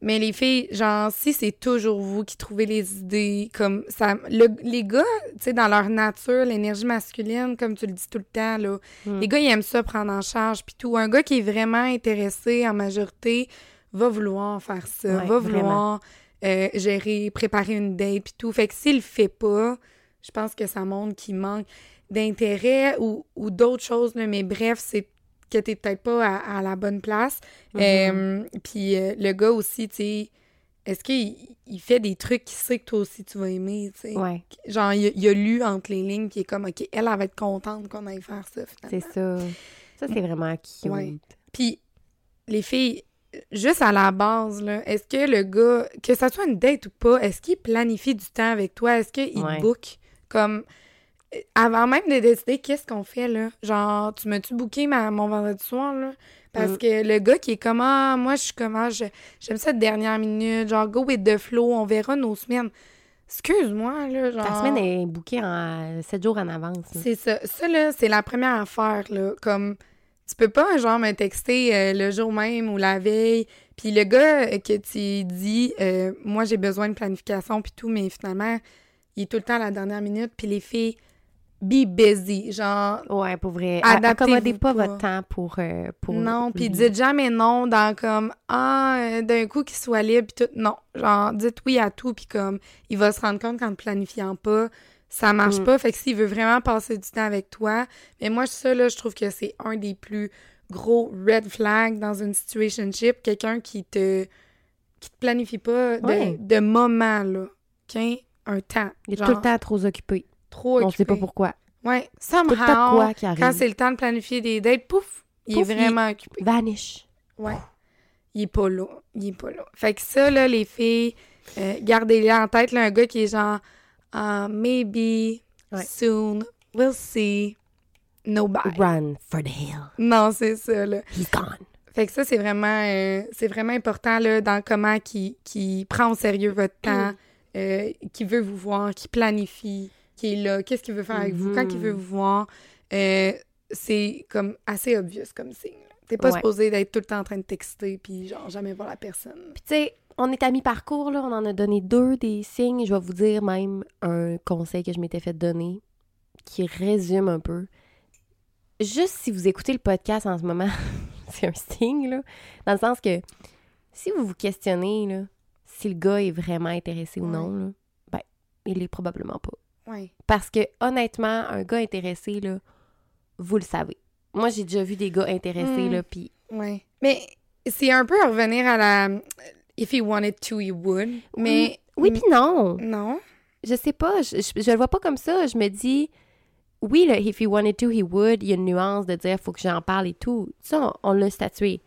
Mais les filles, genre, si c'est toujours vous qui trouvez les idées, comme ça. le- les gars, tu sais, dans leur nature, l'énergie masculine, comme tu le dis tout le temps, là, Mm. les gars, ils aiment ça prendre en charge. Puis tout. Un gars qui est vraiment intéressé en majorité va vouloir faire ça, Ouais, va vouloir euh, gérer, préparer une date, puis tout. Fait que s'il le fait pas, je pense que ça montre qu'il manque d'intérêt ou, ou d'autres choses, là. mais bref, c'est que t'es peut-être pas à, à la bonne place. Euh, puis euh, le gars aussi, tu sais, est-ce qu'il il fait des trucs qu'il sait que toi aussi tu vas aimer, tu sais? Ouais, Genre, il, a- il a lu entre les lignes, puis il est comme, OK, elle, elle va être contente qu'on aille faire ça, finalement. c'est ça. Ça, c'est vraiment cute. Ouais. Puis, les filles, juste à la base, là, est-ce que le gars, que ça soit une date ou pas, est-ce qu'il planifie du temps avec toi? Est-ce qu'il Ouais. book comme. Euh, Avant même de décider qu'est-ce qu'on fait, là? Genre, tu m'as-tu booké ma, mon vendredi soir, là? Parce Mm. que le gars qui est comme, ah, moi, je suis comment, je- j'aime ça de dernière minute, genre, go with the flow, on verra nos semaines. Excuse-moi, là, genre. Ta semaine est bookée en 7 jours en avance. C'est ça. Ça, là, c'est la première affaire, là. Comme, tu peux pas, genre, me texter euh, le jour même ou la veille. Puis le gars euh, que tu dis, euh, moi, j'ai besoin de planification, puis tout, mais finalement, il est tout le temps à la dernière minute. Puis les filles, be busy. Genre, Ouais, pour vrai. Accommodez pas, pas. votre temps pour. euh, pour non. Puis dites jamais non dans comme, ah, euh, d'un coup qu'il soit libre, puis tout. Non. Genre, dites oui à tout, puis comme, il va se rendre compte qu'en ne planifiant pas, ça marche Mm. pas. Fait que s'il veut vraiment passer du temps avec toi, mais moi, ça, là, je trouve que c'est un des plus gros red flags dans une situationship. Quelqu'un qui te, qui te planifie pas de, Ouais. de moment, là. OK? Un temps. Il est Genre, tout le temps trop occupé. Trop On sait pas occupé. pourquoi. Ouais. Somehow, quoi qui quand c'est le temps de planifier des dates, pouf, il Pouf, est il- vraiment occupé. Vanish. Ouais. Il est pas là. Il est pas là. Fait que ça, là, les filles, euh, gardez-les en tête. Là, un gars qui est genre, Ah, maybe, Ouais. soon, we'll see, nobody. Run for the hill. Non, c'est ça, là. He's gone. Fait que ça, c'est vraiment, euh, c'est vraiment important, là, dans comment qui, qui prend au sérieux votre temps, euh, qui veut vous voir, qui planifie, qui est là, qu'est-ce qu'il veut faire avec vous, quand il veut vous voir. Euh, c'est comme assez obvious comme signe. T'es pas Ouais. supposé d'être tout le temps en train de texter puis genre jamais voir la personne. Puis tu sais, on est à mi-parcours, là. On en a donné deux des signes. Je vais vous dire même un conseil que je m'étais fait donner qui résume un peu. Juste si vous écoutez le podcast en ce moment, c'est un signe, là. Dans le sens que si vous vous questionnez, là, si le gars est vraiment intéressé ou non, là, ben, il est probablement pas. Ouais. Parce que honnêtement, un gars intéressé, là, vous le savez. Moi, j'ai déjà vu des gars intéressés, Mm. là, puis Ouais. Mais c'est un peu à revenir à la if he wanted to, he would. Mais oui, puis non. non? Je sais pas, je, je, je le vois pas comme ça. Je me dis, oui, le if he wanted to, he would. Il y a une nuance de dire, faut que j'en parle et tout. Ça, on, on l'a statué.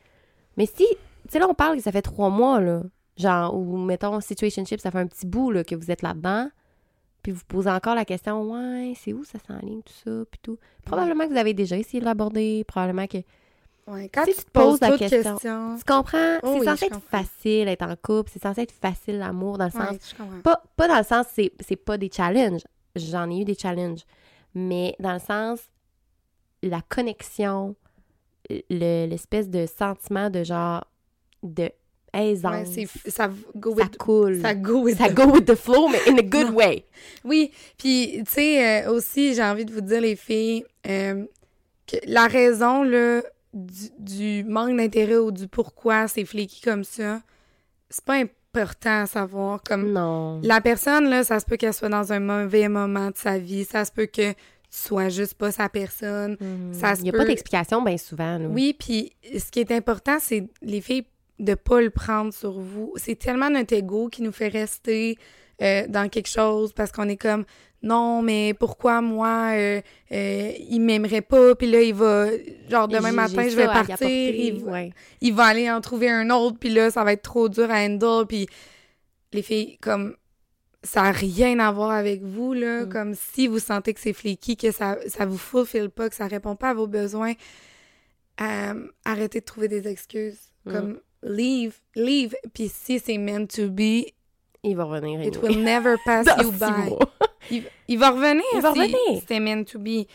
Mais si, tu sais, là, on parle que ça fait trois mois, là. Genre, ou mettons, situationship, ça fait un petit bout, là, que vous êtes là-dedans. Puis vous posez encore la question, ouais, c'est où ça s'enligne, tout ça, puis tout. Probablement que vous avez déjà essayé de l'aborder. Probablement que. Ouais. Quand tu tu te poses poses la question-. Tu comprends? Oh c'est oui, censé être comprends. facile être en couple. C'est censé être facile l'amour, dans le sens Ouais, je comprends. pas, pas dans le sens, c'est, c'est pas des challenges. J'en ai eu des challenges. Mais dans le sens, la connexion, le- l'espèce de sentiment de genre, de aisance. Ouais, ça go ça with coule. ça go with Ça the- go with the flow, mais in a good Non. way. Oui, puis tu sais euh, aussi j'ai envie de vous dire les filles euh, que la raison là du, du manque d'intérêt ou du pourquoi c'est flaky comme ça, c'est pas important à savoir comme Non. la personne là, ça se peut qu'elle soit dans un mauvais moment de sa vie, ça se peut que tu sois juste pas sa personne. ça se Il n'y a peut- pas d'explication bien souvent. là. Oui, puis ce qui est important, c'est les filles de pas le prendre sur vous. C'est tellement notre ego qui nous fait rester euh, dans quelque chose parce qu'on est comme non, mais pourquoi moi, euh, euh, il m'aimerait pas, puis là, il va, genre, demain matin, je vais partir, il, va- ouais. il va aller en trouver un autre, puis là, ça va être trop dur à handle, puis les filles, comme, ça n'a rien à voir avec vous, là, Mm. comme si vous sentez que c'est flaky, que ça, ça vous fulfill pas, que ça répond pas à vos besoins, arrêtez de trouver des excuses, Mm. comme, leave, leave, puis si c'est meant to be, Il va revenir. it anyway. will never pass you by. Il, il va revenir Il va si revenir. c'était meant to be.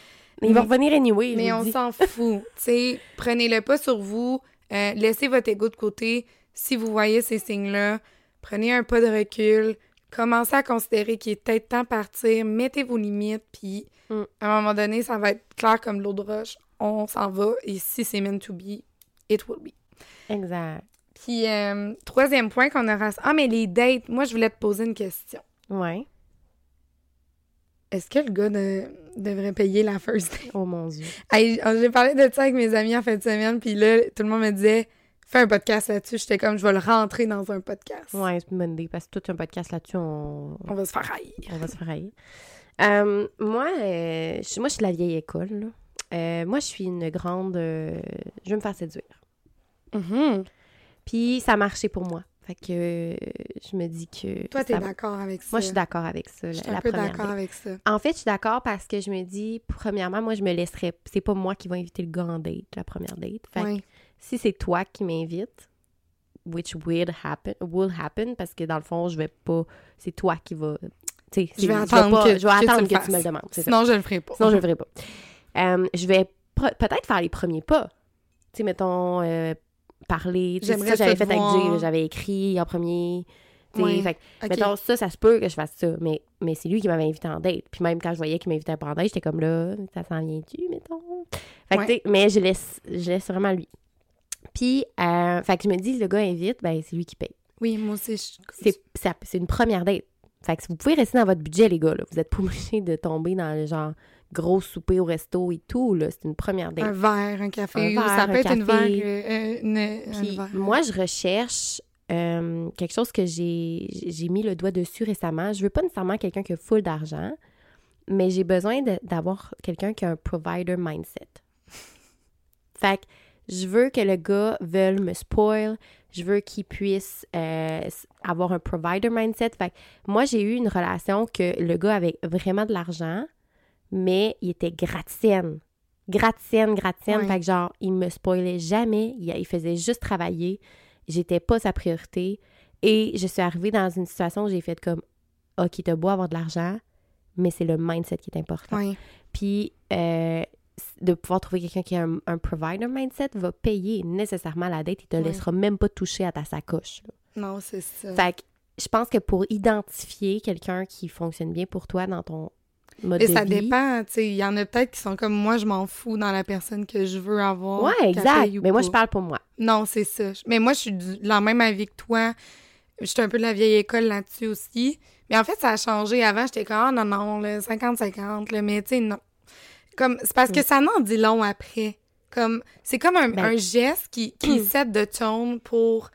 Il va revenir anyway, Mais on s'en fout. tu sais, prenez-le pas sur vous. euh, laissez votre ego de côté. Si vous voyez ces signes-là, prenez un pas de recul. Commencez à considérer qu'il est peut-être temps de partir. Mettez vos limites. Puis, Mm. à un moment donné, ça va être clair comme l'eau de roche. On s'en va. Et si c'est meant to be, it will be. Exact. Puis, euh, troisième point qu'on aura... Ah, mais les dates. Moi, je voulais te poser une question. Ouais. Est-ce que le gars de- devrait payer la first date? Oh mon Dieu. J'ai parlé de ça avec mes amis en fin de semaine, puis là, tout le monde me disait fais un podcast là-dessus. J'étais comme je vais le rentrer dans un podcast. Ouais, c'est une bonne idée. Parce que tout un podcast là-dessus, on, On va se faire haïr. on va se faire haïr. Euh, moi, euh, je, moi, je suis de la vieille école. là. Euh, moi, je suis une grande. je veux me faire séduire. Mhm. Puis ça a marché pour moi. Fait que euh, je me dis que. Toi, t'es ça- d'accord avec ça? Moi, je suis d'accord avec ça. Je suis un peu d'accord avec ça. En fait, je suis d'accord parce que je me dis, premièrement, moi, je me laisserais. C'est pas moi qui va inviter le gars en date, la première date. Fait que si c'est toi qui m'invites, which will happen, will happen, parce que dans le fond, je vais pas. C'est toi qui va. Tu sais, Je vais attendre pas- que- je vais que tu attendre le que, tu fasses. me le demandes. ça. Sinon, je le ferai pas. Sinon, je le ferai pas. Euh, je vais peut-être faire les premiers pas. Tu sais, mettons, euh, parler. J'aimerais ça, j'avais fait avec Jay, j'avais écrit en premier. Fait mettons, ça, ça se peut que je fasse ça. Mais, mais c'est lui qui m'avait invité en date. Puis même quand je voyais qu'il m'invitait pas en date, j'étais comme là, ça s'en vient-tu, mettons? Fait Ouais. mais je laisse, je laisse vraiment lui. Puis, euh, fait que je me dis, le gars invite, ben, c'est lui qui paye. Oui, moi aussi, je... C'est, c'est une première date. Fait que vous pouvez rester dans votre budget, les gars, là. Vous êtes pas obligés de tomber dans le genre gros souper au resto et tout, là. C'est une première date. un verre, un café, Un ou verre, ça un peut être une verre, euh, une- Puis verre. moi, je recherche euh, quelque chose que j'ai j'ai mis le doigt dessus récemment. Je veux pas nécessairement quelqu'un qui a full d'argent, mais j'ai besoin de- d'avoir quelqu'un qui a un provider mindset. Fait que je veux que le gars veuille me spoil, je veux qu'il puisse euh, avoir un provider mindset. Fait que moi, j'ai eu une relation que le gars avait vraiment de l'argent, mais il était gratienne. Gratienne, gratienne. Ouais. Fait que genre, il me spoilait jamais. Il, il faisait juste travailler. J'étais pas sa priorité. Et je suis arrivée dans une situation où j'ai fait comme, OK, t'as beau avoir de l'argent, mais c'est le mindset qui est important. Ouais. Puis euh, de pouvoir trouver quelqu'un qui a un, un provider mindset va payer nécessairement la dette. Il te Ouais. laissera même pas toucher à ta sacoche. là. Non, c'est ça. Fait que je pense que pour identifier quelqu'un qui fonctionne bien pour toi dans ton mode Et de ça vie... dépend, tu sais. Il y en a peut-être qui sont comme moi, je m'en fous dans la personne que je veux avoir. Ouais, exact. Mais moi, je parle pour moi. Non, c'est ça. Mais moi, je suis de la même avis que toi. Je suis un peu de la vieille école là-dessus aussi. Mais en fait, ça a changé. Avant, j'étais comme, ah non, non, là, 50-50, là, mais tu sais, non. Comme, c'est parce que ça n'en dit long après. Comme, c'est comme un, Ben- un geste qui, qui set de tone pour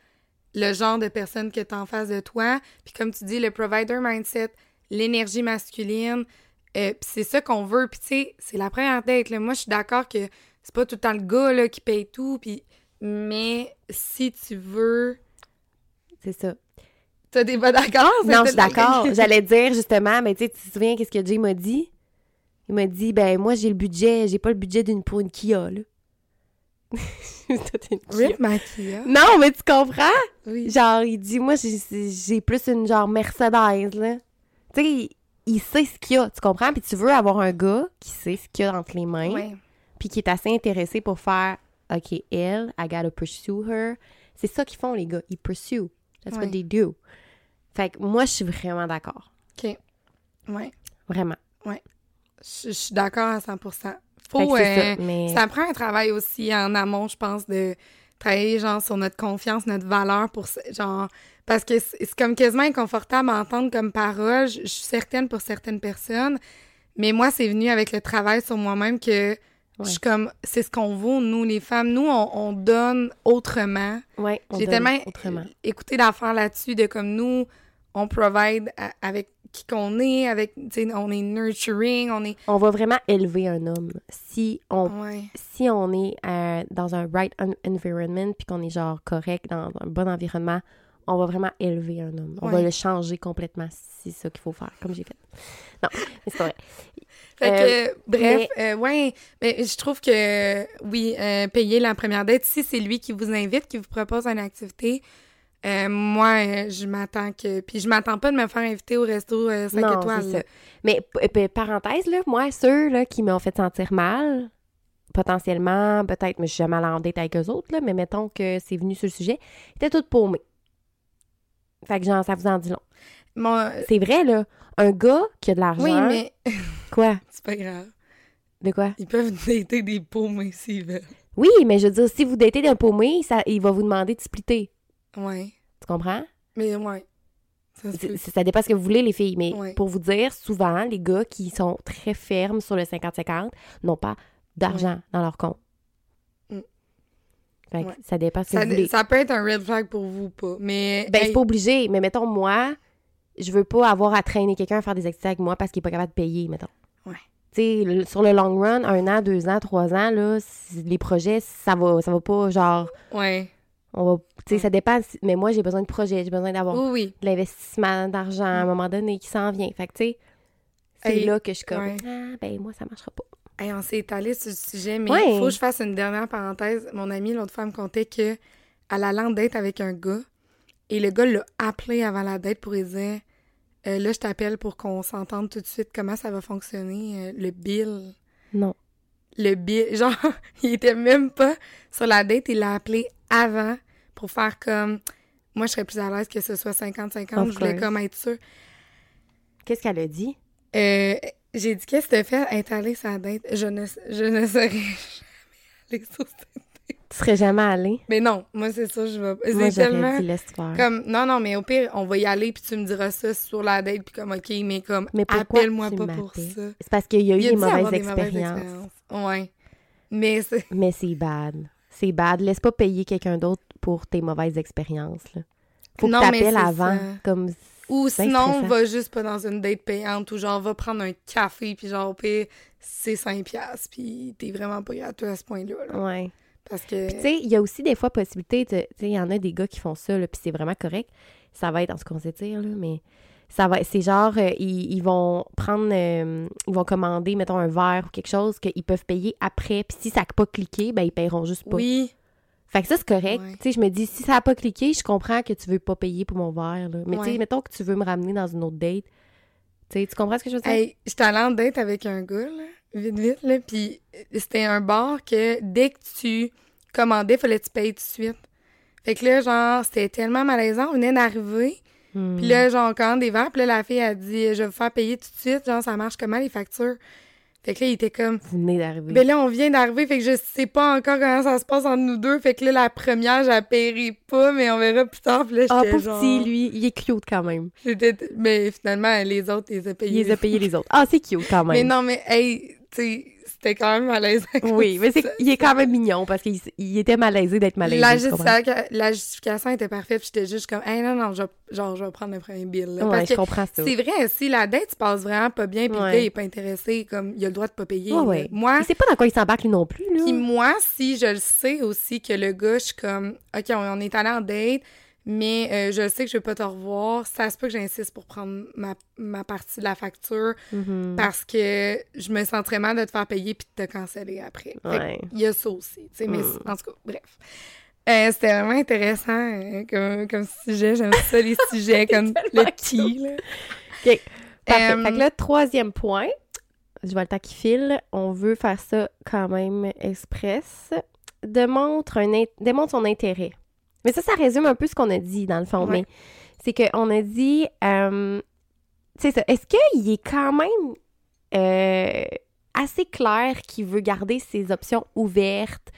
le genre de personne que tu en face de toi. Puis comme tu dis, le provider mindset, l'énergie masculine, euh, puis c'est ça qu'on veut. Puis tu sais, c'est la première date, là. Moi, je suis d'accord que c'est pas tout le temps le gars, là, qui paye tout, puis... Mais si tu veux... C'est ça. T'as des pas d'accord? Non, je suis d'accord. J'allais dire justement, mais tu sais, tu te souviens qu'est-ce que Jay m'a dit? Il m'a dit, ben moi, j'ai le budget, j'ai pas le budget d'une pour une Kia, là. Une Kia. Rip ma Kia. Non, mais tu comprends? Oui. Genre, il dit, moi, j'ai j'ai plus une genre Mercedes, là. Tu sais, il, sait ce qu'il y a, tu comprends? Puis tu veux avoir un gars qui sait ce qu'il y a entre les mains, Ouais. puis qui est assez intéressé pour faire, OK, elle, I gotta pursue her. C'est ça qu'ils font, les gars. Ils pursue. That's Ouais. what they do. Fait que moi, je suis vraiment d'accord. OK. Ouais. Vraiment. Je je suis d'accord à 100 Fait Faut... euh, ça. Mais Ça prend un travail aussi en amont, je pense, de travailler genre sur notre confiance, notre valeur pour genre parce que c'est comme quasiment inconfortable à entendre comme parole. Je je suis certaine pour certaines personnes, mais moi c'est venu avec le travail sur moi-même que je suis comme c'est ce qu'on vaut nous les femmes. Nous on, on donne autrement. ouais, on J'ai tellement autrement. écouté l'affaire là-dessus de comme nous on provide à- avec qui qu'on est, avec, on est nurturing, on est... On va vraiment élever un homme. Si on, Ouais. si on est euh, dans un right en- environment, puis qu'on est genre correct, dans un bon environnement, on va vraiment élever un homme. On va le changer complètement. C'est ça qu'il faut faire, comme j'ai fait. Non, mais c'est vrai. Fait que, bref, euh, ouais, mais je trouve que, oui, euh, payer la première date, si c'est lui qui vous invite, qui vous propose une activité, euh, moi, euh, je m'attends que... Puis je m'attends pas de me faire inviter au resto euh, 5 non, étoiles. ça. Mais p- parenthèse, là, moi, ceux là, qui m'ont fait sentir mal, potentiellement, peut-être, mais je suis jamais allée en date avec eux autres, là, mais mettons que c'est venu sur le sujet, étaient tous paumés. Fait que genre, ça vous en dit long. Euh, C'est vrai, là, un gars qui a de l'argent... oui, mais Quoi? c'est pas grave. De quoi? Ils peuvent dater des paumés s'ils veulent. Oui, mais je veux dire, si vous datez d'un paumé, ça, il va vous demander de splitter. Ouais. Tu comprends? Mais ouais. Ça Ça dépend ce que vous voulez, les filles. Mais Ouais. pour vous dire, souvent, les gars qui sont très fermes sur le 50-50 n'ont pas d'argent dans leur compte. Mm. Fait que Ouais. ça dépend ce que Ça, vous voulez. ça peut être un red flag pour vous ou pas. Mais. Ben, hey, c'est pas obligé. Mais mettons, moi, je veux pas avoir à traîner quelqu'un à faire des activités avec moi parce qu'il est pas capable de payer, mettons. Ouais. Tu sais, sur le long run, un an, deux ans, trois ans, là, les projets, ça va, ça va pas, genre, Ouais. On va, tu sais, Ouais. ça dépend. Mais moi, j'ai besoin de projets, j'ai besoin d'avoir Oui, oui. de l'investissement d'argent à un moment donné qui s'en vient. Fait que, tu sais, c'est Hey, là que je suis comme, ouais. ah, ben, moi, ça marchera pas. Hey, on s'est étalé sur le sujet, mais Ouais. il faut que je fasse une dernière parenthèse. Mon amie, l'autre fois, me contait que elle allait en date avec un gars et le gars l'a appelé avant la date pour lui dire Euh, Là, je t'appelle pour qu'on s'entende tout de suite comment ça va fonctionner, euh, le bill. Non. Le bill. Genre, il était même pas sur la date, il l'a appelé avant pour faire comme. Moi, je serais plus à l'aise que ce soit 50-50. Of Je voulais comme être sûre. Qu'est-ce qu'elle a dit? Euh, j'ai dit, qu'est-ce que t'as fait? Être allé sur la date? Je ne, je ne serais jamais allée sur cette date. Tu serais jamais allé? Mais non, moi, c'est ça, je vais. C'est j'aurais tellement. dit. Comme, non, non, mais au pire, on va y aller, puis tu me diras ça sur la date, puis comme, OK, mais comme, Mais pourquoi appelle-moi tu pas pour ça. C'est parce qu'il y a eu Il des mauvaises des mauvaises expériences. expériences. Ouais. Mais c'est. Mais c'est bad. C'est bad. Laisse pas payer quelqu'un d'autre pour tes mauvaises expériences. Là. Faut que t'appelles avant. ça. Comme... Ou sinon, va juste pas dans une date payante, ou genre, va prendre un café, puis genre, au pire, c'est 5$, piastres, puis t'es vraiment pas gratuit à ce point-là. là. Ouais. Parce que. Tu sais, il y a aussi des fois possibilité, tu sais, il y en a des gars qui font ça, là, puis c'est vraiment correct. Ça va être dans ce qu'on sait dire, là, mais ça va, c'est genre, euh, ils, ils vont prendre, euh, ils vont commander, mettons, un verre ou quelque chose qu'ils peuvent payer après, puis si ça n'a pas cliqué, ben, ils paieront juste pas. oui. Fait que ça, c'est correct. Ouais. Tu sais, je me dis, si ça n'a pas cliqué, je comprends que tu veux pas payer pour mon verre, là. Mais tu Ouais. sais, mettons que tu veux me ramener dans une autre date. Tu tu comprends ce que je veux dire? Hey, j'étais allée en date avec un gars, là, vite, vite, là, puis c'était un bar que dès que tu commandais, fallait que tu payes tout de suite. Fait que là, genre, c'était tellement malaisant, on venait d'arriver, Hmm. puis là, genre, commande des verres, puis là, la fille a dit « Je vais vous faire payer tout de suite, genre, ça marche comment, les factures? » Fait que là, il était comme Vous venez d'arriver. Ben là, on vient d'arriver, fait que je sais pas encore comment ça se passe entre nous deux, fait que là, la première, j'appairai pas, mais on verra plus tard, puis là, Ah, pauvre genre... petit, lui, il est cute quand même. Mais finalement, les autres, ils les ont Il payés. les a payés les autres. Ah, c'est cute quand même. Mais non, mais hey, tu sais, c'était quand même comme Oui, mais c'est, ça. il est quand même mignon parce qu'il il était malaisé d'être malaisé. La, tu comprends? justifica- la justification était parfaite, puis j'étais juste comme, hey, non, non, je, genre, je vais prendre le premier bill. là. Ouais, Parce je que comprends ça. c'est vrai, si la dette se passe vraiment pas bien, puis le Ouais. gars, il est pas intéressé, comme, il a le droit de pas payer. Ouais. Moi, Il sait pas dans quoi il s'embarque lui non plus. Puis moi, si je le sais aussi que le gars, je suis comme, OK, on, on est allé en date, mais euh, je sais que je vais pas te revoir, ça se peut que j'insiste pour prendre ma, ma partie de la facture Mhm. parce que je me sentirais mal de te faire payer puis de te canceller après. Ouais. Il y a ça aussi, mais Mm. en tout cas, bref. Euh, C'était vraiment intéressant euh, comme, comme sujet. J'aime ça, les sujets comme le là. OK. Parfait. Euh, Fait que là, troisième point, je vois le temps qui file, on veut faire ça quand même express. Démontre, un démontre son intérêt. Mais ça, ça résume un peu ce qu'on a dit, dans le fond. Ouais. Mais c'est qu'on a dit, euh, tu sais, ça, est-ce qu'il est quand même euh, assez clair qu'il veut garder ses options ouvertes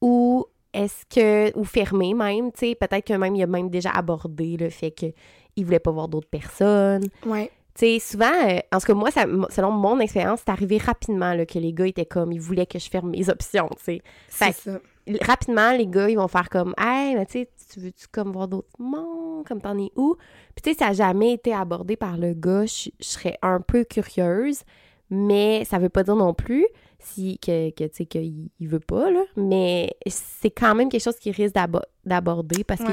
ou est-ce que, ou fermées même, tu sais, peut-être que même il a même déjà abordé le fait qu'il voulait pas voir d'autres personnes. Ouais. Tu sais, souvent, euh, en tout cas, moi, ça, selon mon expérience, c'est arrivé rapidement là, que les gars étaient comme, ils voulaient que je ferme mes options, tu sais. C'est ça. Rapidement, les gars, ils vont faire comme, hey, mais tu sais, tu veux-tu comme voir d'autres mondes, comme t'en es où? Puis tu sais, ça n'a jamais été abordé par le gars, je je serais un peu curieuse, mais ça veut pas dire non plus si que, que tu sais qu'il il veut pas, là. Mais c'est quand même quelque chose qui risque d'abo- d'aborder parce que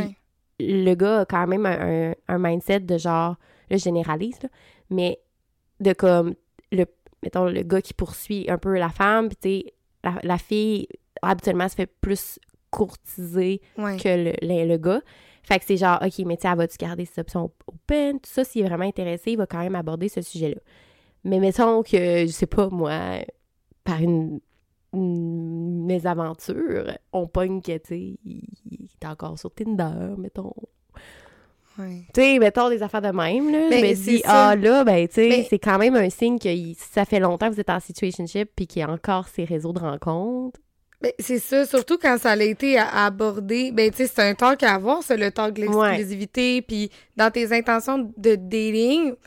le gars a quand même un, un- un mindset de genre, là, je généralise, là, mais de comme, le, mettons, le gars qui poursuit un peu la femme, puis tu sais, la, la fille, habituellement, se fait plus courtiser Ouais. que le, le, le gars. Fait que c'est genre, OK, mais tu elle va-tu garder ses options open? Tout ça, s'il est vraiment intéressé, il va quand même aborder ce sujet-là. Mais mettons que, je sais pas, moi, par une, une mésaventure, on pogne que, tu sais, il, est encore sur Tinder, mettons. Ouais. Tu sais, mettons des affaires de même, là. Ben, je me c'est dis, ça. ah là, ben, tu sais, Mais- c'est quand même un signe que ça fait longtemps que vous êtes en situationship puis qu'il y a encore ces réseaux de rencontres. Ben, c'est ça, surtout quand ça a été abordé. Ben, tu sais, c'est un talk à avoir, ça, le talk de l'exclusivité. Puis dans tes intentions de dating, tu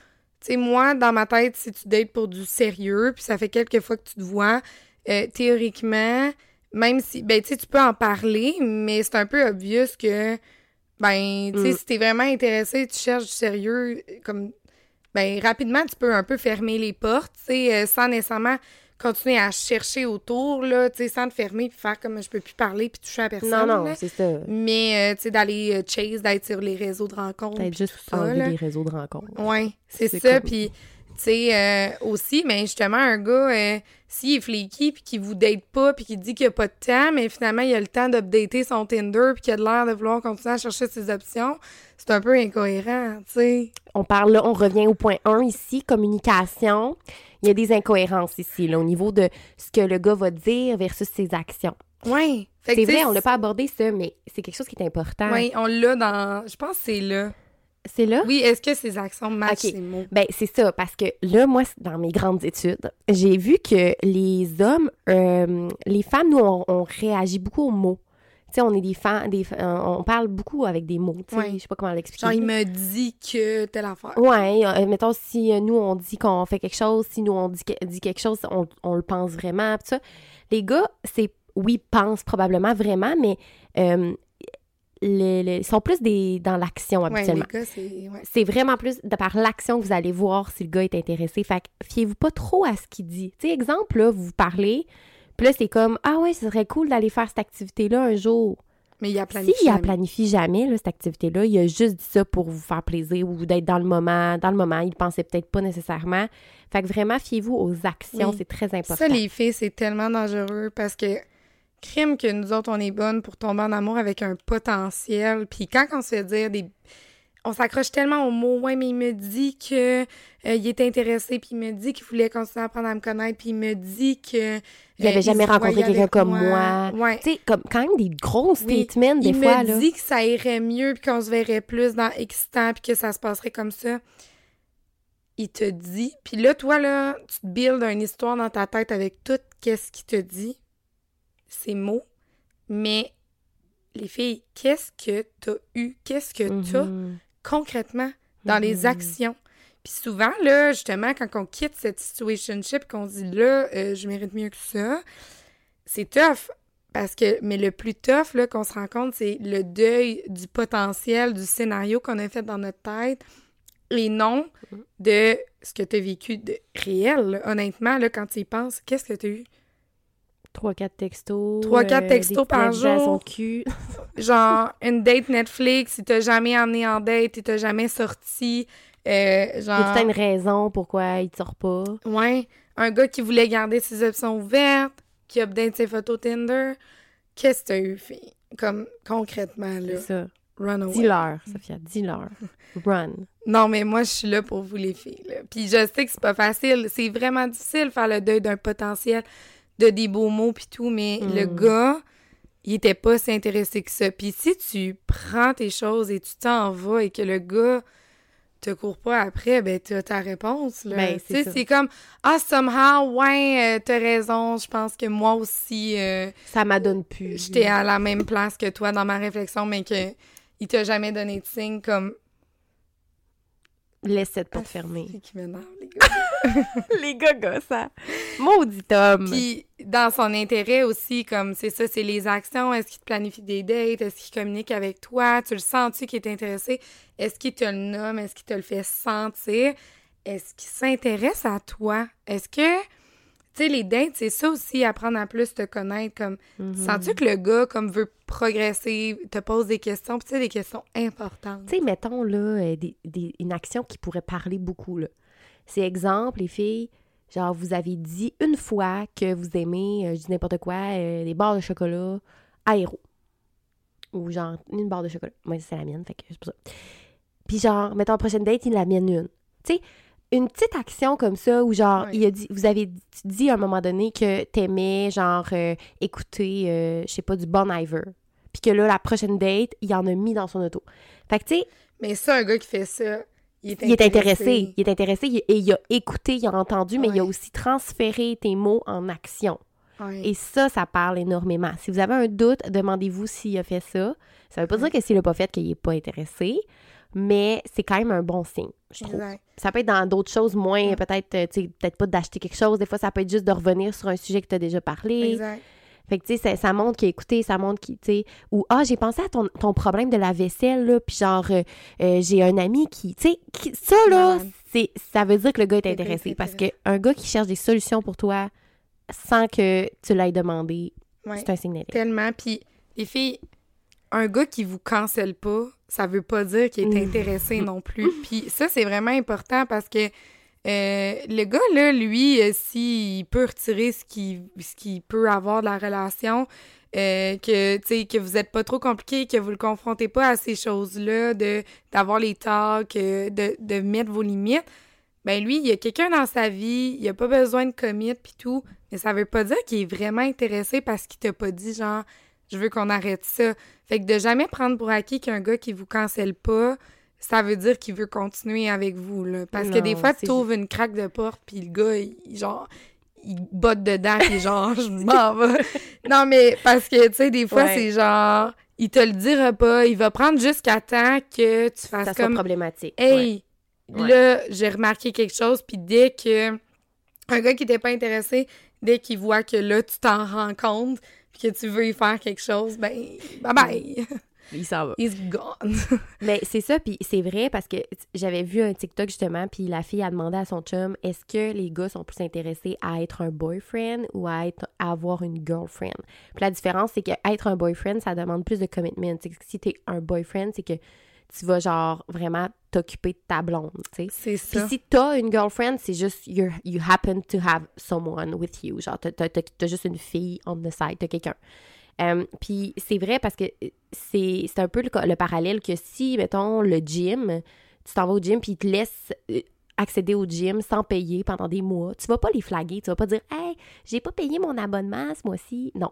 sais, moi, dans ma tête, si tu dates pour du sérieux, puis ça fait quelques fois que tu te vois, euh, théoriquement, même si, ben, tu sais, tu peux en parler, mais c'est un peu obvious que, ben, tu sais, Mm. si t'es vraiment intéressé, tu cherches du sérieux, comme, ben, rapidement, tu peux un peu fermer les portes, tu sais, euh, sans nécessairement continuer à chercher autour, là, tu sais, sans te fermer puis faire comme je peux plus parler puis toucher à personne. Non, non, c'est ça. Mais, euh, tu sais, d'aller euh, chase, d'être sur les réseaux de rencontres. Puis juste là. les réseaux de rencontres. Ouais, c'est ça. cool. Puis, tu sais, euh, aussi, mais justement, un gars, euh, s'il est flaky puis qu'il vous date pas puis qu'il dit qu'il a pas de temps, mais finalement, il a le temps d'updater son Tinder puis qu'il a de l'air de vouloir continuer à chercher ses options, c'est un peu incohérent, tu sais. On parle là, on revient au point 1 ici, communication. Il y a des incohérences ici, là, au niveau de ce que le gars va dire versus ses actions. Que, C'est vrai, on l'a pas abordé ça, mais c'est quelque chose qui est important. Ouais, on l'a dans. Je pense que c'est là. C'est là? Oui, est-ce que ses actions matchent ses mots? Ben, c'est ça, parce que là, moi, dans mes grandes études, j'ai vu que les hommes, euh, les femmes, nous, on, on réagit beaucoup aux mots. Tu sais, on est des femmes, des, euh, on parle beaucoup avec des mots, tu sais, Ouais. je sais pas comment l'expliquer. Genre, il me dit que telle affaire. Ouais, euh, mettons, si euh, nous, on dit qu'on fait quelque chose, si nous, on dit, que- dit quelque chose, on, on le pense vraiment, ça. Les gars, c'est, oui, pensent probablement vraiment, mais euh, les- les- ils sont plus des, dans l'action Ouais, les habituellement. gars, c'est. Ouais. Vraiment plus de par l'action que vous allez voir si le gars est intéressé. Fait que fiez-vous pas trop à ce qu'il dit. Tu sais, exemple, là, vous parlez, puis là, c'est comme, ah ouais, ce serait cool d'aller faire cette activité-là un jour. Mais il a planifié. S'il la jamais. planifie jamais, là, cette activité-là, il a juste dit ça pour vous faire plaisir ou d'être dans le moment. Dans le moment, il pensait peut-être pas nécessairement. Fait que vraiment, fiez-vous aux actions, Oui. c'est très important. Ça, les filles, c'est tellement dangereux parce que crime que nous autres, on est bonnes pour tomber en amour avec un potentiel. Puis quand on se fait dire des. On s'accroche tellement au mot, ouais, mais il me dit que euh, il est intéressé, puis il me dit qu'il voulait continuer à apprendre à me connaître, puis il me dit que. Il avait euh, jamais rencontré quelqu'un comme moi. Ouais. Tu sais, comme quand même des gros Oui, statements, des il fois, me là. dit que ça irait mieux, puis qu'on se verrait plus dans excitant, puis que ça se passerait comme ça. Il te dit, puis là, toi, là, tu te builds une histoire dans ta tête avec tout qu'est-ce qu'il te dit, ces mots, mais les filles, qu'est-ce que t'as eu, qu'est-ce que t'as Mhm. concrètement dans les Mhm. actions? Puis souvent, là, justement, quand on quitte cette situationship, qu'on dit là, euh, je mérite mieux que ça, c'est tough. Parce que, mais le plus tough, là, qu'on se rend compte, c'est le deuil du potentiel, du scénario qu'on a fait dans notre tête et non de ce que tu as vécu de réel. là. Honnêtement, là, quand tu y penses, qu'est-ce que tu as eu? Trois, quatre textos. Trois, quatre euh, textos par jour. de cul. Genre, une date Netflix, il t'a jamais emmené en date, il t'a jamais sorti. Euh, Il y genre, a tout une raison pourquoi il te sort pas. Ouais, un gars qui voulait garder ses options ouvertes, qui update ses photos Tinder. Qu'est-ce que t'as eu, fille? Comme, concrètement, là, C'est ça. run away. Dis-leur, Sophia, dis-leur. Run. Non, mais moi, je suis là pour vous, les filles, là. Puis je sais que c'est pas facile. C'est vraiment difficile de faire le deuil d'un potentiel, de des beaux mots puis tout, mais Mm. le gars, il était pas si intéressé que ça. Puis si tu prends tes choses et tu t'en vas et que le gars te court pas après, ben t'as ta réponse, là. Ben, tu c'est c'est comme, ah, somehow, ouais, euh, t'as raison, je pense que moi aussi, euh, Ça m'adonne plus. j'étais à la même place que toi dans ma réflexion, mais que il t'a jamais donné de signe comme Laisse cette porte Ah, fermée. c'est qui m'énerve, les gars. Les gars, ça. Maudit homme. Puis, dans son intérêt aussi, comme c'est ça, c'est les actions. Est-ce qu'il te planifie des dates? Est-ce qu'il communique avec toi? Tu le sens-tu qu'il est intéressé? Est-ce qu'il te le nomme? Est-ce qu'il te le fait sentir? Est-ce qu'il s'intéresse à toi? Est-ce que, tu sais, les dates, c'est ça aussi, apprendre à plus te connaître. Comme, Mhm. sens-tu que le gars, comme, veut progresser, te pose des questions, puis tu sais, des questions importantes? Tu sais, mettons, là, euh, des- des- une action qui pourrait parler beaucoup, là. C'est exemple, les filles, genre, vous avez dit une fois que vous aimez, euh, je dis n'importe quoi, euh, des barres de chocolat aéro. Ou genre, une barre de chocolat. Moi, c'est la mienne, fait que c'est pour ça. Puis genre, mettons, la prochaine date, il la mienne une. Tu sais, une petite action comme ça, où genre, il a dit, vous avez dit à un moment donné que t'aimais, genre, euh, écouter, euh, je sais pas, du Bon Iver. Puis que là, la prochaine date, il en a mis dans son auto. Fait que, tu sais, Mais ça, un gars qui fait ça, il est il est intéressé. Il est intéressé il- et il a écouté, il a entendu, mais il a aussi transféré tes mots en action. Et ça, ça parle énormément. Si vous avez un doute, demandez-vous s'il a fait ça. Ça veut pas dire que s'il l'a pas fait, qu'il est pas intéressé, mais c'est quand même un bon signe, je trouve. Exact. Ça peut être dans d'autres choses moins, peut-être, euh, tu sais, peut-être pas d'acheter quelque chose. Des fois, ça peut être juste de revenir sur un sujet que tu as déjà parlé. Exact. Fait que, tu sais, ça, ça montre qu'il a écouté, ça montre qu'il, tu sais, ou, ah, j'ai pensé à ton, ton problème de la vaisselle, là, puis genre, euh, euh, j'ai un ami qui, tu sais, ça, là, c'est, ça veut dire que le gars est intéressé. Parce qu'un gars qui cherche des solutions pour toi sans que tu l'aies demandé, Ouais. c'est un signe. Tellement. Puis, les filles, un gars qui vous cancelle pas, ça veut pas dire qu'il est Mm. intéressé non plus. Puis ça, c'est vraiment important parce que euh, le gars, là, lui, euh, s'il peut retirer ce qu'il peut avoir de la relation, euh, que, tu sais, que vous êtes pas trop compliqué, que vous le confrontez pas à ces choses-là, de d'avoir les talks, euh, de, de mettre vos limites, ben lui, il y a quelqu'un dans sa vie, il a pas besoin de commit puis tout, mais ça veut pas dire qu'il est vraiment intéressé parce qu'il t'a pas dit genre je veux qu'on arrête ça. Fait que de jamais prendre pour acquis qu'un gars qui vous cancelle pas, ça veut dire qu'il veut continuer avec vous là parce que des fois tu ouvres une craque de porte puis le gars il, genre il botte dedans puis genre je m'en vais. Non mais parce que tu sais des fois Ouais. c'est genre il te le dira pas, il va prendre jusqu'à temps que tu fasses Ça comme problématique. Ouais. Hey, Ouais. là, j'ai remarqué quelque chose, puis dès que un gars qui n'était pas intéressé, dès qu'il voit que là, tu t'en rends compte, puis que tu veux y faire quelque chose, ben, bye bye, Il s'en va. he's gone. Mais c'est ça, puis c'est vrai parce que j'avais vu un TikTok justement, puis la fille a demandé à son chum est-ce que les gars sont plus intéressés à être un boyfriend ou à, être, à avoir une girlfriend? Puis la différence, c'est que être un boyfriend, ça demande plus de commitment. C'est que si t'es un boyfriend, c'est que tu vas genre vraiment t'occuper de ta blonde, tu sais. C'est Puis ça. si t'as une girlfriend, c'est juste you're- you happen to have someone with you. Genre, t'as, t'as- t'as- juste une fille on the side, t'as quelqu'un. Euh, puis c'est vrai parce que c'est, c'est un peu le, le parallèle que si, mettons, le gym, tu t'en vas au gym puis ils te laissent euh, accéder au gym sans payer pendant des mois, tu vas pas les flaguer, tu vas pas dire « Hey, j'ai pas payé mon abonnement ce mois-ci. » Non.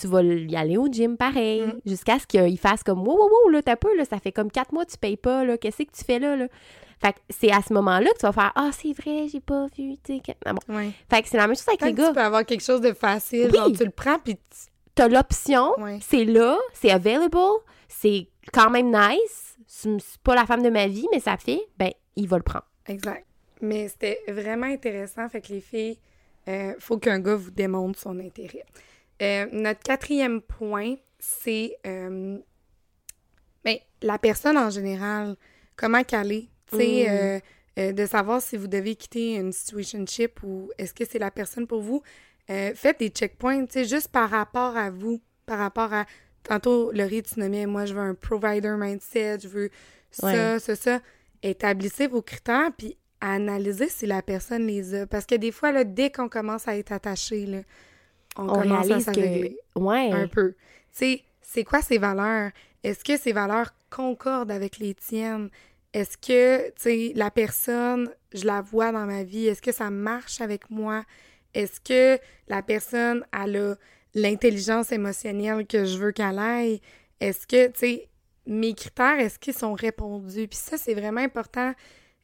Tu vas y aller au gym pareil, Mm. jusqu'à ce qu'il fasse comme « Wow, wow, wow, là, t'as peu, là, ça fait comme quatre mois que tu payes pas, là, qu'est-ce que tu fais là, là? » Fait que c'est à ce moment-là que tu vas faire « Ah, c'est vrai, j'ai pas vu, tu Ah bon. Ouais. Fait que c'est la même chose avec les gars. tu peux avoir quelque chose de facile, Oui. genre tu le prends, puis tu- T'as l'option, Ouais. c'est là, c'est available, c'est quand même nice. C'est pas la femme de ma vie, mais ça fait, ben, il va le prendre. Exact. Mais c'était vraiment intéressant. Fait que les filles, euh, faut qu'un gars vous démontre son intérêt. Euh, notre quatrième point, c'est euh, ben, la personne en général. Comment qu'elle est. Tu sais, Mm. euh, de savoir si vous devez quitter une situationship ou est-ce que c'est la personne pour vous. Faites des checkpoints, tu sais, juste par rapport à vous, par rapport à... Tantôt, Laurie, tu nommais, moi, je veux un provider mindset, je veux ça, Ouais. ça, ça. Établissez vos critères, puis analysez si la personne les a. Parce que des fois, là, dès qu'on commence à être attaché, là, on, On commence à réalise s'aveugler que, ouais, un peu. Tu sais, c'est quoi ses valeurs? Est-ce que ces valeurs concordent avec les tiennes? Est-ce que, tu sais, la personne, je la vois dans ma vie, est-ce que ça marche avec moi? Est-ce que la personne, elle a l'intelligence émotionnelle que je veux qu'elle aille? Est-ce que, tu sais, mes critères, est-ce qu'ils sont répondus? Puis ça, c'est vraiment important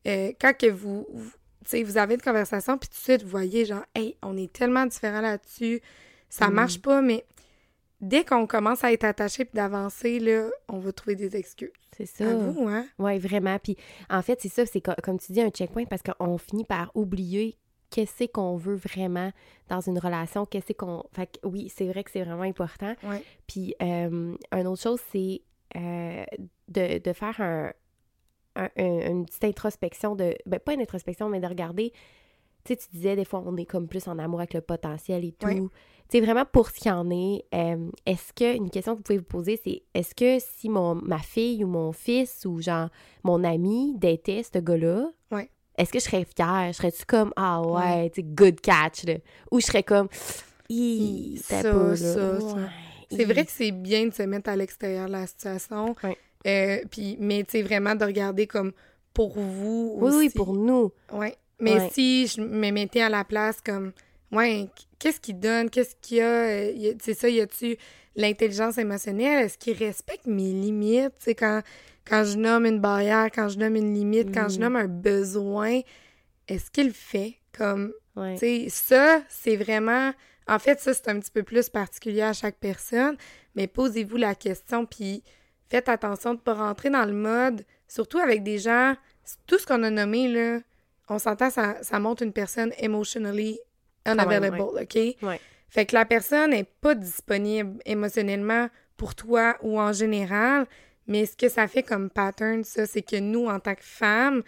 euh, quand que vous, vous- tu sais, vous avez une conversation, puis tout de suite, vous voyez, genre, hey, on est tellement différents là-dessus, ça Mm. marche pas, mais dès qu'on commence à être attaché puis d'avancer, là, on va trouver des excuses. C'est ça. À vous, hein? Oui, vraiment. Puis en fait, c'est ça, c'est co- comme tu dis, un checkpoint parce qu'on finit par oublier qu'est-ce qu'on veut vraiment dans une relation, qu'est-ce qu'on... Fait que oui, c'est vrai que c'est vraiment important. Ouais. Puis euh, une autre chose, c'est euh, de, de faire un, un- un- une petite introspection de... Ben, pas une introspection, mais de regarder... Tu sais, tu disais, des fois, on est comme plus en amour avec le potentiel et tout. Ouais. Tu sais, vraiment, pour ce qu'il en est, euh, est-ce que... Une question que vous pouvez vous poser, c'est est-ce que si mon, ma fille ou mon fils ou, genre, mon ami datait ce gars-là... Ouais. Est-ce que je serais fière? Serais-tu comme, ah ouais, Ouais. tu good catch, là? Ou je serais comme, Ça, pas, ça. Ouais. C'est vrai que c'est bien de se mettre à l'extérieur de la situation. Euh, puis, mais tu sais, vraiment de regarder comme pour vous Oui, aussi. oui, pour nous. Ouais. Mais si je me mettais à la place comme, ouais, qu'est-ce qu'il donne? Qu'est-ce qu'il y a? Euh, y a- C'est ça, y a-tu l'intelligence émotionnelle? Est-ce qu'il respecte mes limites? Tu sais, quand, quand je nomme une barrière, quand je nomme une limite, quand je Mhm. nomme un besoin, est-ce qu'il le fait? Comme, Ouais. tu sais, ça, c'est vraiment... En fait, ça, c'est un petit peu plus particulier à chaque personne, mais posez-vous la question, puis faites attention de ne pas rentrer dans le mode, surtout avec des gens, tout ce qu'on a nommé, là, on s'entend, ça, ça montre une personne emotionally unavailable, OK? Ouais. Fait que la personne n'est pas disponible émotionnellement pour toi ou en général, mais ce que ça fait comme pattern, ça, c'est que nous, en tant que femmes,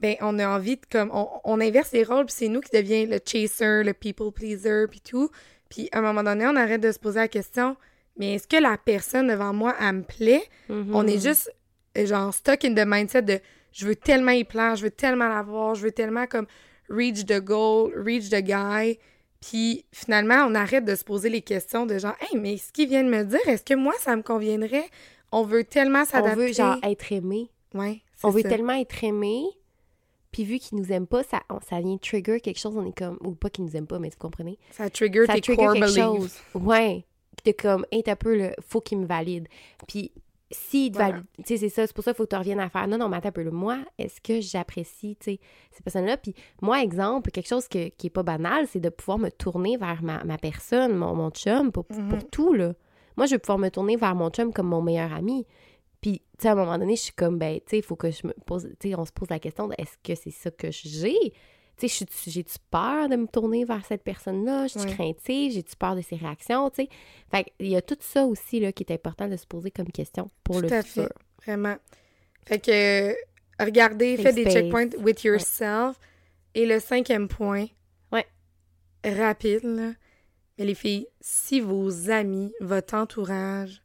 ben, on a envie de comme. On, on inverse les rôles, puis c'est nous qui devient le chaser, le people pleaser, puis tout. Puis à un moment donné, on arrête de se poser la question mais est-ce que la personne devant moi, elle me plaît? Mhm. On est juste, genre, stuck in the mindset de je veux tellement y plaire, je veux tellement l'avoir, je veux tellement comme reach the goal, reach the guy. Puis finalement, on arrête de se poser les questions de genre, hey, mais ce qu'il vient de me dire, est-ce que moi, ça me conviendrait? On veut tellement On s'adapter. veut, genre, être aimé. Ouais, On veut ça. tellement être aimé. Puis vu qu'ils nous aiment pas, ça, on- ça vient trigger quelque chose. On est comme... Ou pas qu'ils nous aiment pas, mais vous comprenez? Ça trigger ça tes trigger core quelque beliefs. chose. Ouais. De comme, hey, t'as peu, là, faut qu'il me valide. Puis, te Voilà. tu sais, c'est ça, c'est pour ça qu'il faut que tu reviennes à faire. Non, non, mais attends un peu, là, moi, est-ce que j'apprécie, tu sais, ces personnes-là? Puis, moi, exemple, quelque chose que- qui est pas banal, c'est de pouvoir me tourner vers ma, ma personne, mon, mon chum, pour, Mhm. pour tout, là. Moi, je veux pouvoir me tourner vers mon chum comme mon meilleur ami. Puis, tu sais, à un moment donné, je suis comme, ben, tu sais, il faut que je me pose, tu sais, on se pose la question de est-ce que c'est ça que j'ai? Tu sais, j'ai-tu peur de me tourner vers cette personne-là? Je suis craintive? J'ai-tu peur de ses réactions? Tu sais, fait il y a tout ça aussi, là, qui est important de se poser comme question pour le Tout à futur. fait. Vraiment. Fait que, regardez, faites des checkpoints with yourself. Et le cinquième point, Ouais. rapide, là. Mais les filles, si vos amis, votre entourage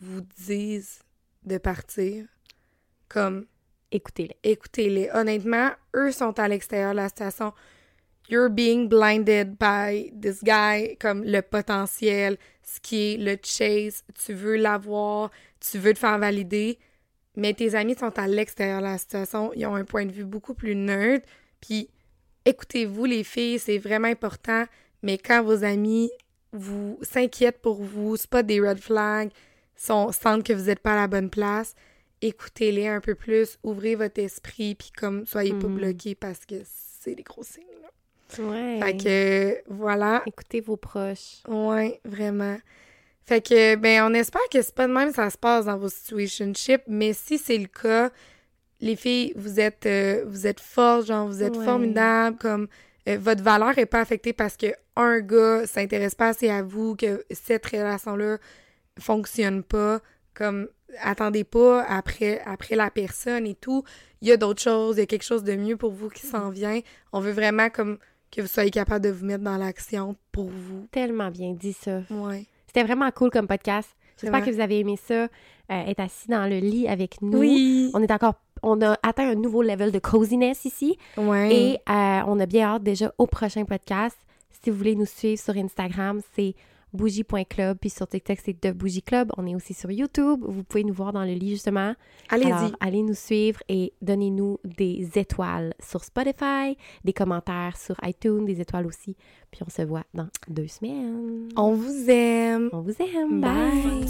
vous disent de partir, comme Écoutez-les. écoutez-les. Honnêtement, eux sont à l'extérieur de la station. You're being blinded by this guy, comme le potentiel, ce qui est le chase. Tu veux l'avoir, tu veux te faire valider, mais tes amis sont à l'extérieur de la situation. Ils ont un point de vue beaucoup plus neutre. Puis, écoutez-vous, les filles, c'est vraiment important. Mais quand vos amis vous s'inquiètent pour vous, c'est pas des red flags, sentent que vous n'êtes pas à la bonne place, écoutez-les un peu plus, ouvrez votre esprit, puis comme soyez pas Mhm. bloqués parce que c'est des gros signes. là. Ouais. Fait que voilà, Écoutez vos proches. ouais, vraiment. Fait que ben on espère que c'est pas de même que ça se passe dans vos situationships, mais si c'est le cas, les filles, vous êtes euh, vous êtes fortes, genre vous êtes Ouais. formidables, comme euh, votre valeur est pas affectée parce que un gars s'intéresse pas assez à vous, que cette relation-là fonctionne pas, comme attendez pas après après la personne et tout. Il y a d'autres choses, il y a quelque chose de mieux pour vous qui s'en vient. On veut vraiment comme que vous soyez capable de vous mettre dans l'action pour vous. Tellement bien dit ça. Ouais. C'était vraiment cool comme podcast. J'espère que vous avez aimé ça. euh, être assis dans le lit avec nous. Oui. On est encore. On a atteint un nouveau level de coziness ici. Ouais. Et euh, on a bien hâte déjà au prochain podcast. Si vous voulez nous suivre sur Instagram, c'est bougie.club. Puis sur TikTok, c'est The Bougie Club. On est aussi sur YouTube. Vous pouvez nous voir dans le lit, justement. allez-y. Alors, allez nous suivre et donnez-nous des étoiles sur Spotify, des commentaires sur iTunes, des étoiles aussi. Puis on se voit dans deux semaines. On vous aime. On vous aime. Bye.